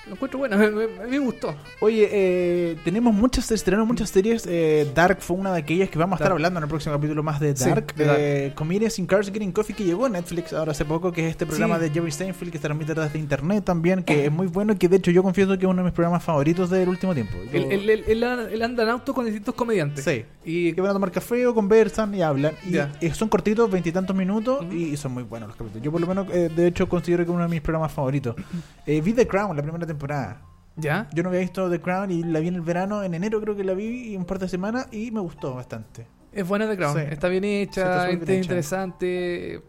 lo encuentro bueno, a mí me gustó. Oye, eh, tenemos muchas, estrenaron muchas series. eh, Dark fue una de aquellas que vamos a estar Dark. hablando en el próximo capítulo más de Sí, Dark. de Dark. Eh, Comedians in Cars Getting Coffee que llegó a Netflix ahora hace poco, que es este programa Sí. de Jerry Seinfeld que se transmite desde internet también, que es muy bueno y que de hecho yo confieso que es uno de mis programas favoritos del último tiempo. Yo- Él, él- él- él anda- en auto con distintos comediantes. Sí. Y que van a tomar café o conversan y hablan. Y Ya. eh, son cortitos, veintitantos minutos, y son muy buenos los capítulos. Yo por lo menos, eh, de hecho, considero que es uno de mis programas favoritos. Eh, vi The Crown, la primera temporada. Ya. Yo no había visto The Crown y la vi en el verano, en enero creo que la vi, y un par de semanas, y me gustó bastante. Es buena The Crown, Sí. está bien Sí, está hecha, súper es bien hecha. interesante.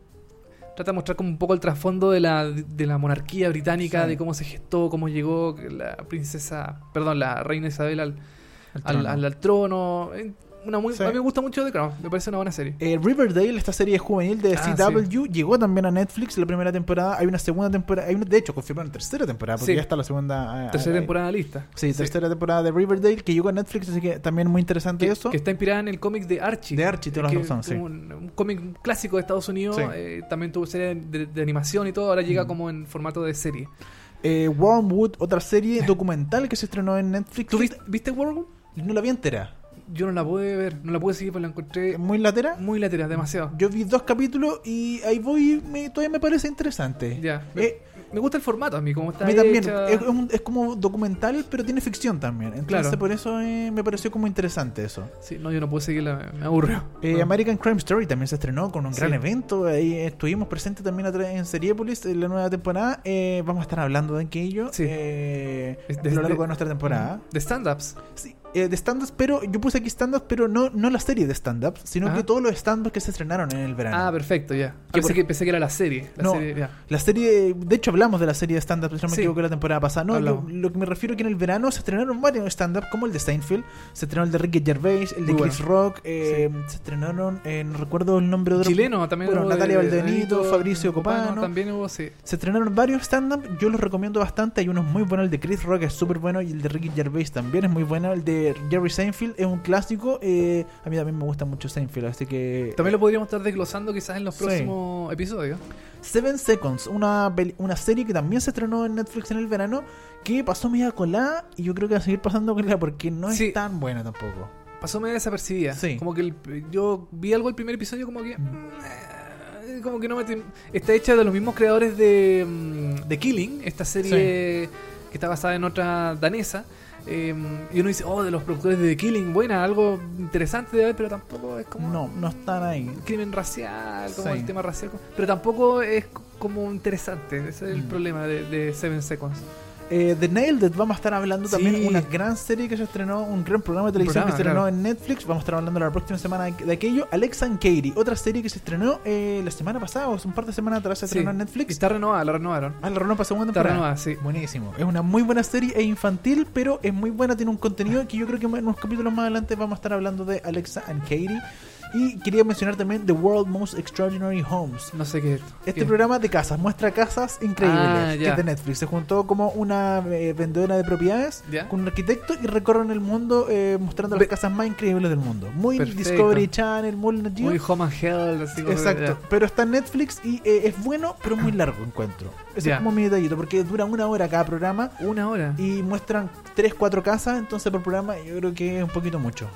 Trata de mostrar como un poco el trasfondo de la, de la monarquía británica, Sí. de cómo se gestó, cómo llegó la princesa, perdón, la reina Isabel al, El al, trono. al- al trono. Eh, Una muy, Sí. A mí me gusta mucho The Crown, me parece una buena serie. Eh, Riverdale, esta serie juvenil de Ah, CW, llegó también a Netflix la primera temporada. Hay una segunda temporada, hay una, de hecho, confirmaron tercera temporada, porque Sí. ya está la segunda. eh, Tercera eh, temporada lista. Sí, tercera temporada de Riverdale que llegó a Netflix, así que también muy interesante Que, eso. que está inspirada en el cómic de Archie. De Archie, tienes que razón, es sí. Un, un cómic clásico de Estados Unidos. Eh, también tuvo serie de, de animación y todo. Ahora llega Mm. como en formato de serie. Eh, Wormwood, otra serie documental que se estrenó en Netflix. ¿Tú viste, viste World? No la vi entera. Yo no la pude ver, no la pude seguir, pero la encontré Muy latera. muy lateral, demasiado. Yo vi dos capítulos y ahí voy, me, todavía me parece interesante. Ya. Eh, Me gusta el formato a mí, como está A mí también. hecha. Es, es un- es como documental, pero tiene ficción también. Entonces, Claro. por eso eh, me pareció como interesante eso. Sí, no, yo no puedo seguirla, me aburrió. Eh, No. American Crime Story también se estrenó con un Sí. gran evento. Ahí estuvimos presentes también en Seriepolis en la nueva temporada. Eh, vamos a estar hablando de aquello Sí. eh, Es a lo largo de- nuestra temporada. De stand-ups. Sí, eh, de stand-ups, pero yo puse aquí stand-ups, pero no, no la serie de stand-ups, sino Ajá. que todos los stand-ups que se estrenaron en el verano. Ah, perfecto, ya. Que Pensé que, pensé que era la serie. La No. serie, ya. La serie, de hecho hablamos de la serie de stand-up, si no me Sí. equivoco, la temporada pasada. No, yo- lo que me refiero es que en el verano se estrenaron varios stand-up, como el de Seinfeld, se estrenó el de Ricky Gervais, el de Muy Chris Rock, eh, se estrenaron, eh, no recuerdo el nombre de otro. Chileno también. Bueno, hubo Natalia de- Valdebenito, de- Fabricio Copano. También hubo, sí. Se estrenaron varios stand-up, yo los recomiendo bastante. Hay unos muy buenos, el de Chris Rock es súper bueno y el de Ricky Gervais también es muy bueno. El de Jerry Seinfeld es un clásico. eh, a mí también me gusta mucho Seinfeld, así que. También lo podríamos estar desglosando quizás en los Sí. próximos episodios. Seven Seconds, una, una serie que también se estrenó en Netflix en el verano, que pasó media colada y yo creo que va a seguir pasando colada porque no es tan buena tampoco. Pasó medio desapercibida. Sí. Como que el- yo vi algo el primer episodio como que... Mm. eh, Como que no me... Está hecha de los mismos creadores de, mm, de Killing, esta serie que está basada en otra danesa. Eh, y uno dice, oh, de los productores de The Killing, buena, algo interesante de ver, pero tampoco es como No, no están ahí. crimen racial, como Sí. el tema racial. Pero tampoco es como interesante. Ese es el Mm. problema de, de Seven Seconds. Eh, The Nailed It, vamos a estar hablando también Sí. una gran serie que se estrenó, un gran programa de televisión programa, que se estrenó claro. en Netflix. Vamos a estar hablando la próxima semana de aquello. Alexa and Katie, otra serie que se estrenó eh, la semana pasada o hace un par de semanas atrás se Sí. estrenó en Y Netflix. está renovada, la renovaron. Ah, la renovó para segunda Está temporada. renovada, sí. Buenísimo. Es una muy buena serie, es infantil, pero es muy buena, tiene un contenido que yo creo que en unos capítulos más adelante vamos a estar hablando de Alexa and Katie. Y quería mencionar también The World Most Extraordinary Homes. No sé qué es esto. Este ¿Qué? programa de casas muestra casas increíbles Ah, que es de Netflix. Se juntó como una eh, vendedora de propiedades Ya. con un arquitecto y recorren el mundo eh, mostrando las casas más increíbles del mundo. Muy Perfecto. Discovery Channel, muy Nat. Muy Home and Health, así como- Exacto, ya. pero está en Netflix y eh, es bueno, pero muy largo encuentro. Ese es como mi detallito, porque dura una hora cada programa Una hora. y muestran 3, 4 casas, entonces por programa yo creo que es un poquito mucho.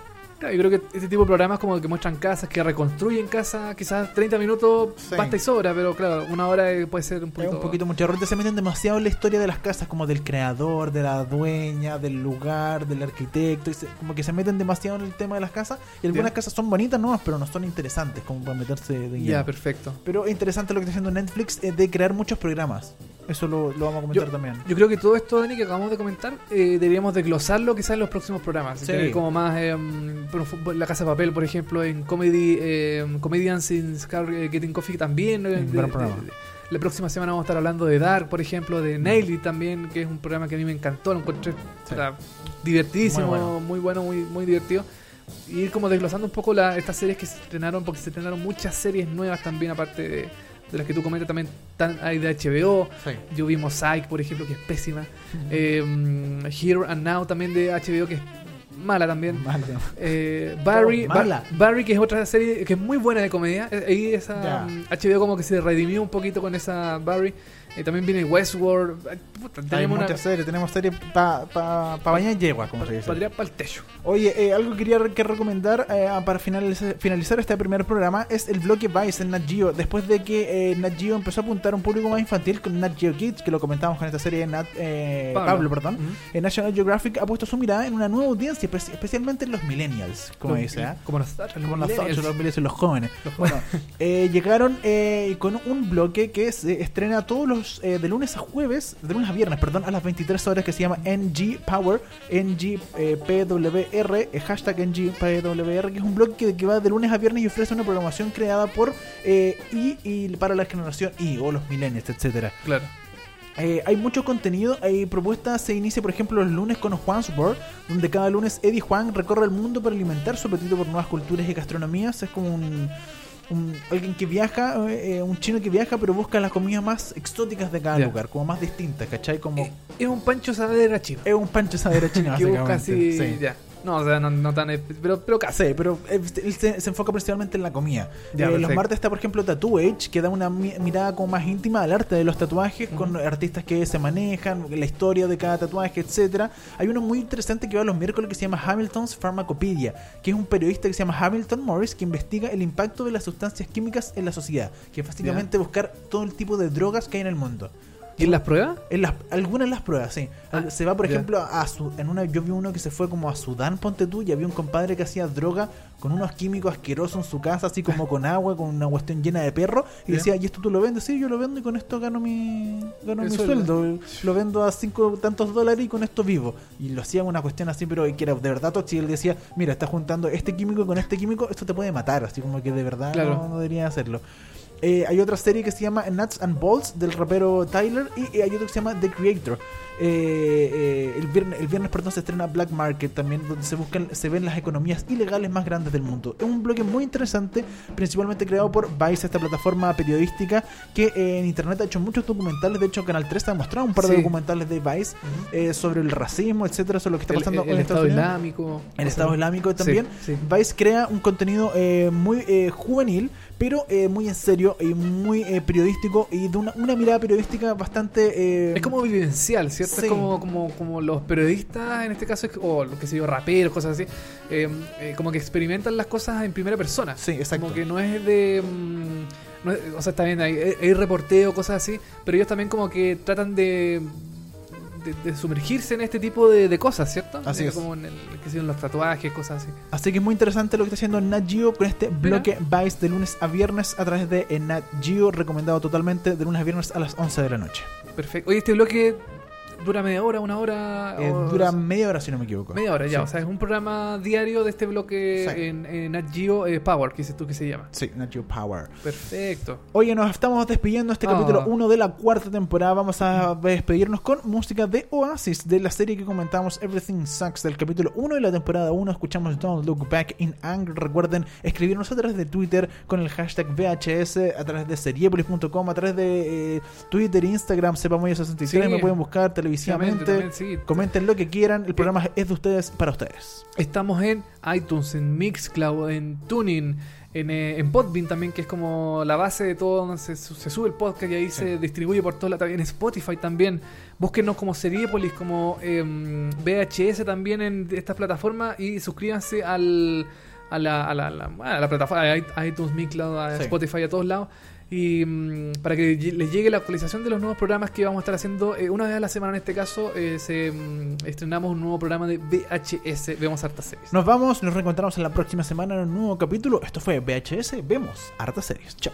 Claro, yo creo que este tipo de programas como que muestran casas, que reconstruyen casas, quizás 30 minutos Sí. basta y sobra, pero claro, una hora eh, puede ser un Es poquito... un poquito mucho. Ahorita se meten demasiado en la historia de las casas, como del creador, de la dueña, del lugar, del arquitecto. y se- como que se meten demasiado en el tema de las casas. Y algunas casas son bonitas nomás, pero no son interesantes como para meterse de lleno. Ya, perfecto. Pero es interesante lo que está haciendo Netflix eh, de crear muchos programas. Eso lo, lo vamos a comentar también. Yo creo que todo esto, Dani, que acabamos de comentar, eh, deberíamos desglosarlo quizás en los próximos programas. Sí. Tener como más, eh, La Casa de Papel, por ejemplo, en Comedy, eh, Comedians in Car eh, Getting Coffee también. la próxima semana vamos a estar hablando de Dark, por ejemplo, de Nail It también, que es un programa que a mí me encantó, lo encontré Sí. divertidísimo, Muy bueno. muy bueno, muy, muy divertido. Y ir como desglosando un poco la, estas series que se estrenaron, porque se estrenaron muchas series nuevas también, aparte de, de las que tú comentas también, tan, hay de HBO. Sí. Yo vi Mosaic, por ejemplo, que es pésima. Eh, mm, Here and Now también de HBO, que es mala también. Mal, ¿no? Eh, Barry, Todo mala. Ba- Barry, que es otra serie que es muy buena de comedia. Eh, Ahí esa Ya. mm, HBO como que se redimió un poquito con esa Barry. Eh, también viene Westworld. Puta, tenemos una muchas series, tenemos series para pa, pa bañar yegua, como se dice. para tirar para el techo. Oye, eh, algo que quería re- que recomendar eh, para finalizar, finalizar este primer programa es el bloque Vice en Nat Geo. Después de que Nat Geo empezó a apuntar a un público más infantil con Nat Geo Kids, que lo comentamos con esta serie de Nat, eh, Pablo. Pablo. perdón. National Geographic ha puesto su mirada en una nueva audiencia, especialmente en los millennials, como Los- dice. ¿eh? Como nosotros, Como los nosotros, millennials. los millennials los jóvenes. Los Bueno, eh, llegaron eh, con un bloque que se estrena todos los eh, de lunes a jueves, de lunes a viernes, perdón, a las 23 horas que se llama NG Power, NG eh, PWR, eh, hashtag NG PWR, que es un blog que, va de lunes a viernes y ofrece una programación creada por eh, y, y para la generación Y o los millennials, etcétera. Claro. Eh, hay mucho contenido, hay propuestas, se inicia por ejemplo los lunes con Juan's World, donde cada lunes Eddie Juan recorre el mundo para alimentar su apetito por nuevas culturas y gastronomías. Es como un, un- alguien que viaja, eh, eh, un chino que viaja, pero busca las comidas más exóticas de cada lugar, como más distintas, ¿cachai? Como Eh, es un Pancho Saavedra chino. es un pancho sadera chino, que busca así. Sí. Ya. No, o sea, no, no tan. Pero, pero casi. Sí, pero eh, él se, se enfoca principalmente en la comida. Ya, Eh, los martes está, por ejemplo, Tattoo Age, que da una mi- mirada como más íntima al arte de los tatuajes, con artistas que se manejan, la historia de cada tatuaje, etcétera. Hay uno muy interesante que va los miércoles que se llama Hamilton's Pharmacopedia, que es un periodista que se llama Hamilton Morris, que investiga el impacto de las sustancias químicas en la sociedad, que es básicamente buscar todo el tipo de drogas que hay en el mundo. ¿Y en las pruebas? En las, algunas de las pruebas, sí. Ah, se va, por ejemplo, a Su- en una yo vi uno que se fue como a Sudán, ponte tú, y había un compadre que hacía droga con unos químicos asquerosos en su casa, así como con agua, con una cuestión llena de perro, y decía, ¿y esto tú lo vendes? Sí, yo lo vendo y con esto gano mi, gano mi sueldo. sueldo. Lo vendo a cinco tantos dólares y con esto vivo. Y lo hacía una cuestión así, pero que era de verdad tóxica. Él decía, mira, estás juntando este químico con este químico, esto te puede matar, así como que de verdad Claro. no, no debería hacerlo. Eh, hay otra serie que se llama Nuts and Balls del rapero Tyler y eh, hay otro que se llama The Creator. Eh, eh, el, viernes, el viernes perdón, se estrena Black Market también donde se buscan se ven las economías ilegales más grandes del mundo. Es un bloque muy interesante, principalmente creado por Vice, esta plataforma periodística que eh, en internet ha hecho muchos documentales. De hecho, Canal 3 ha mostrado un par de Sí. documentales de Vice sobre el racismo, etcétera, sobre lo que está pasando el- en el Estados Estado Unidos. Islámico. El Estado Islámico también. Sí, sí. Vice crea un contenido eh, muy eh, juvenil, pero eh, muy en serio y muy eh, periodístico y de una, una mirada periodística bastante... Es como vivencial, ¿cierto? Sí. Es como, como, como los periodistas, en este caso, o los que sé yo, raperos, cosas así, eh, eh, como que experimentan las cosas en primera persona. Sí, exacto. Como que no es de... mm, no es- o sea, está bien, hay, hay reporteo, cosas así, pero ellos también como que tratan de... De, de sumergirse en este tipo de, de cosas, ¿cierto? Así Eh, es. Como en, el, que en los tatuajes, cosas así. Así que es muy interesante lo que está haciendo Nat Geo con este bloque Vice de lunes a viernes a través de Nat Geo, recomendado totalmente de lunes a viernes a las 11 de la noche. Perfecto. Oye, este bloque dura media hora, una hora. Eh, o- dura media hora si no me equivoco. Media hora, ya. Sí. O sea, es un programa diario de este bloque Sí. en, en Nat Geo eh, Power, que dices tú que se llama. Sí, Nat Geo Power. Perfecto. Oye, nos estamos despidiendo este Ah. capítulo 1 de la cuarta temporada. Vamos a despedirnos con música de Oasis, de la serie que comentamos Everything Sucks, del capítulo 1 de la temporada 1. Escuchamos Don't Look Back in Anger. Recuerden escribirnos a través de Twitter con el hashtag VHS, a través de seriepolis.com, a través de eh, Twitter, Instagram, Sepamoya63. Sí. Me pueden buscar Obviamente, televisivamente. también, sí. Comenten lo que quieran. El programa es de ustedes para ustedes. Estamos en iTunes, en Mixcloud, en Tuning, en, eh, en Podbean también, que es como la base de todo donde se, su- se sube el podcast y ahí se distribuye por toda la también en Spotify también. Búsquenos como Seriepolis, como em, VHS también en estas plataformas y suscríbanse al, a, la, a, la, a la- a la plataforma, a iTunes, Mixcloud, a Sí. Spotify, a todos lados. Y mm, para que les llegue la actualización de los nuevos programas que vamos a estar haciendo eh, una vez a la semana en este caso, eh, se, mm, estrenamos un nuevo programa de VHS, vemos hartas series. Nos vamos, nos reencontramos en la próxima semana en un nuevo capítulo. Esto fue VHS. Vemos hartas series. Chao.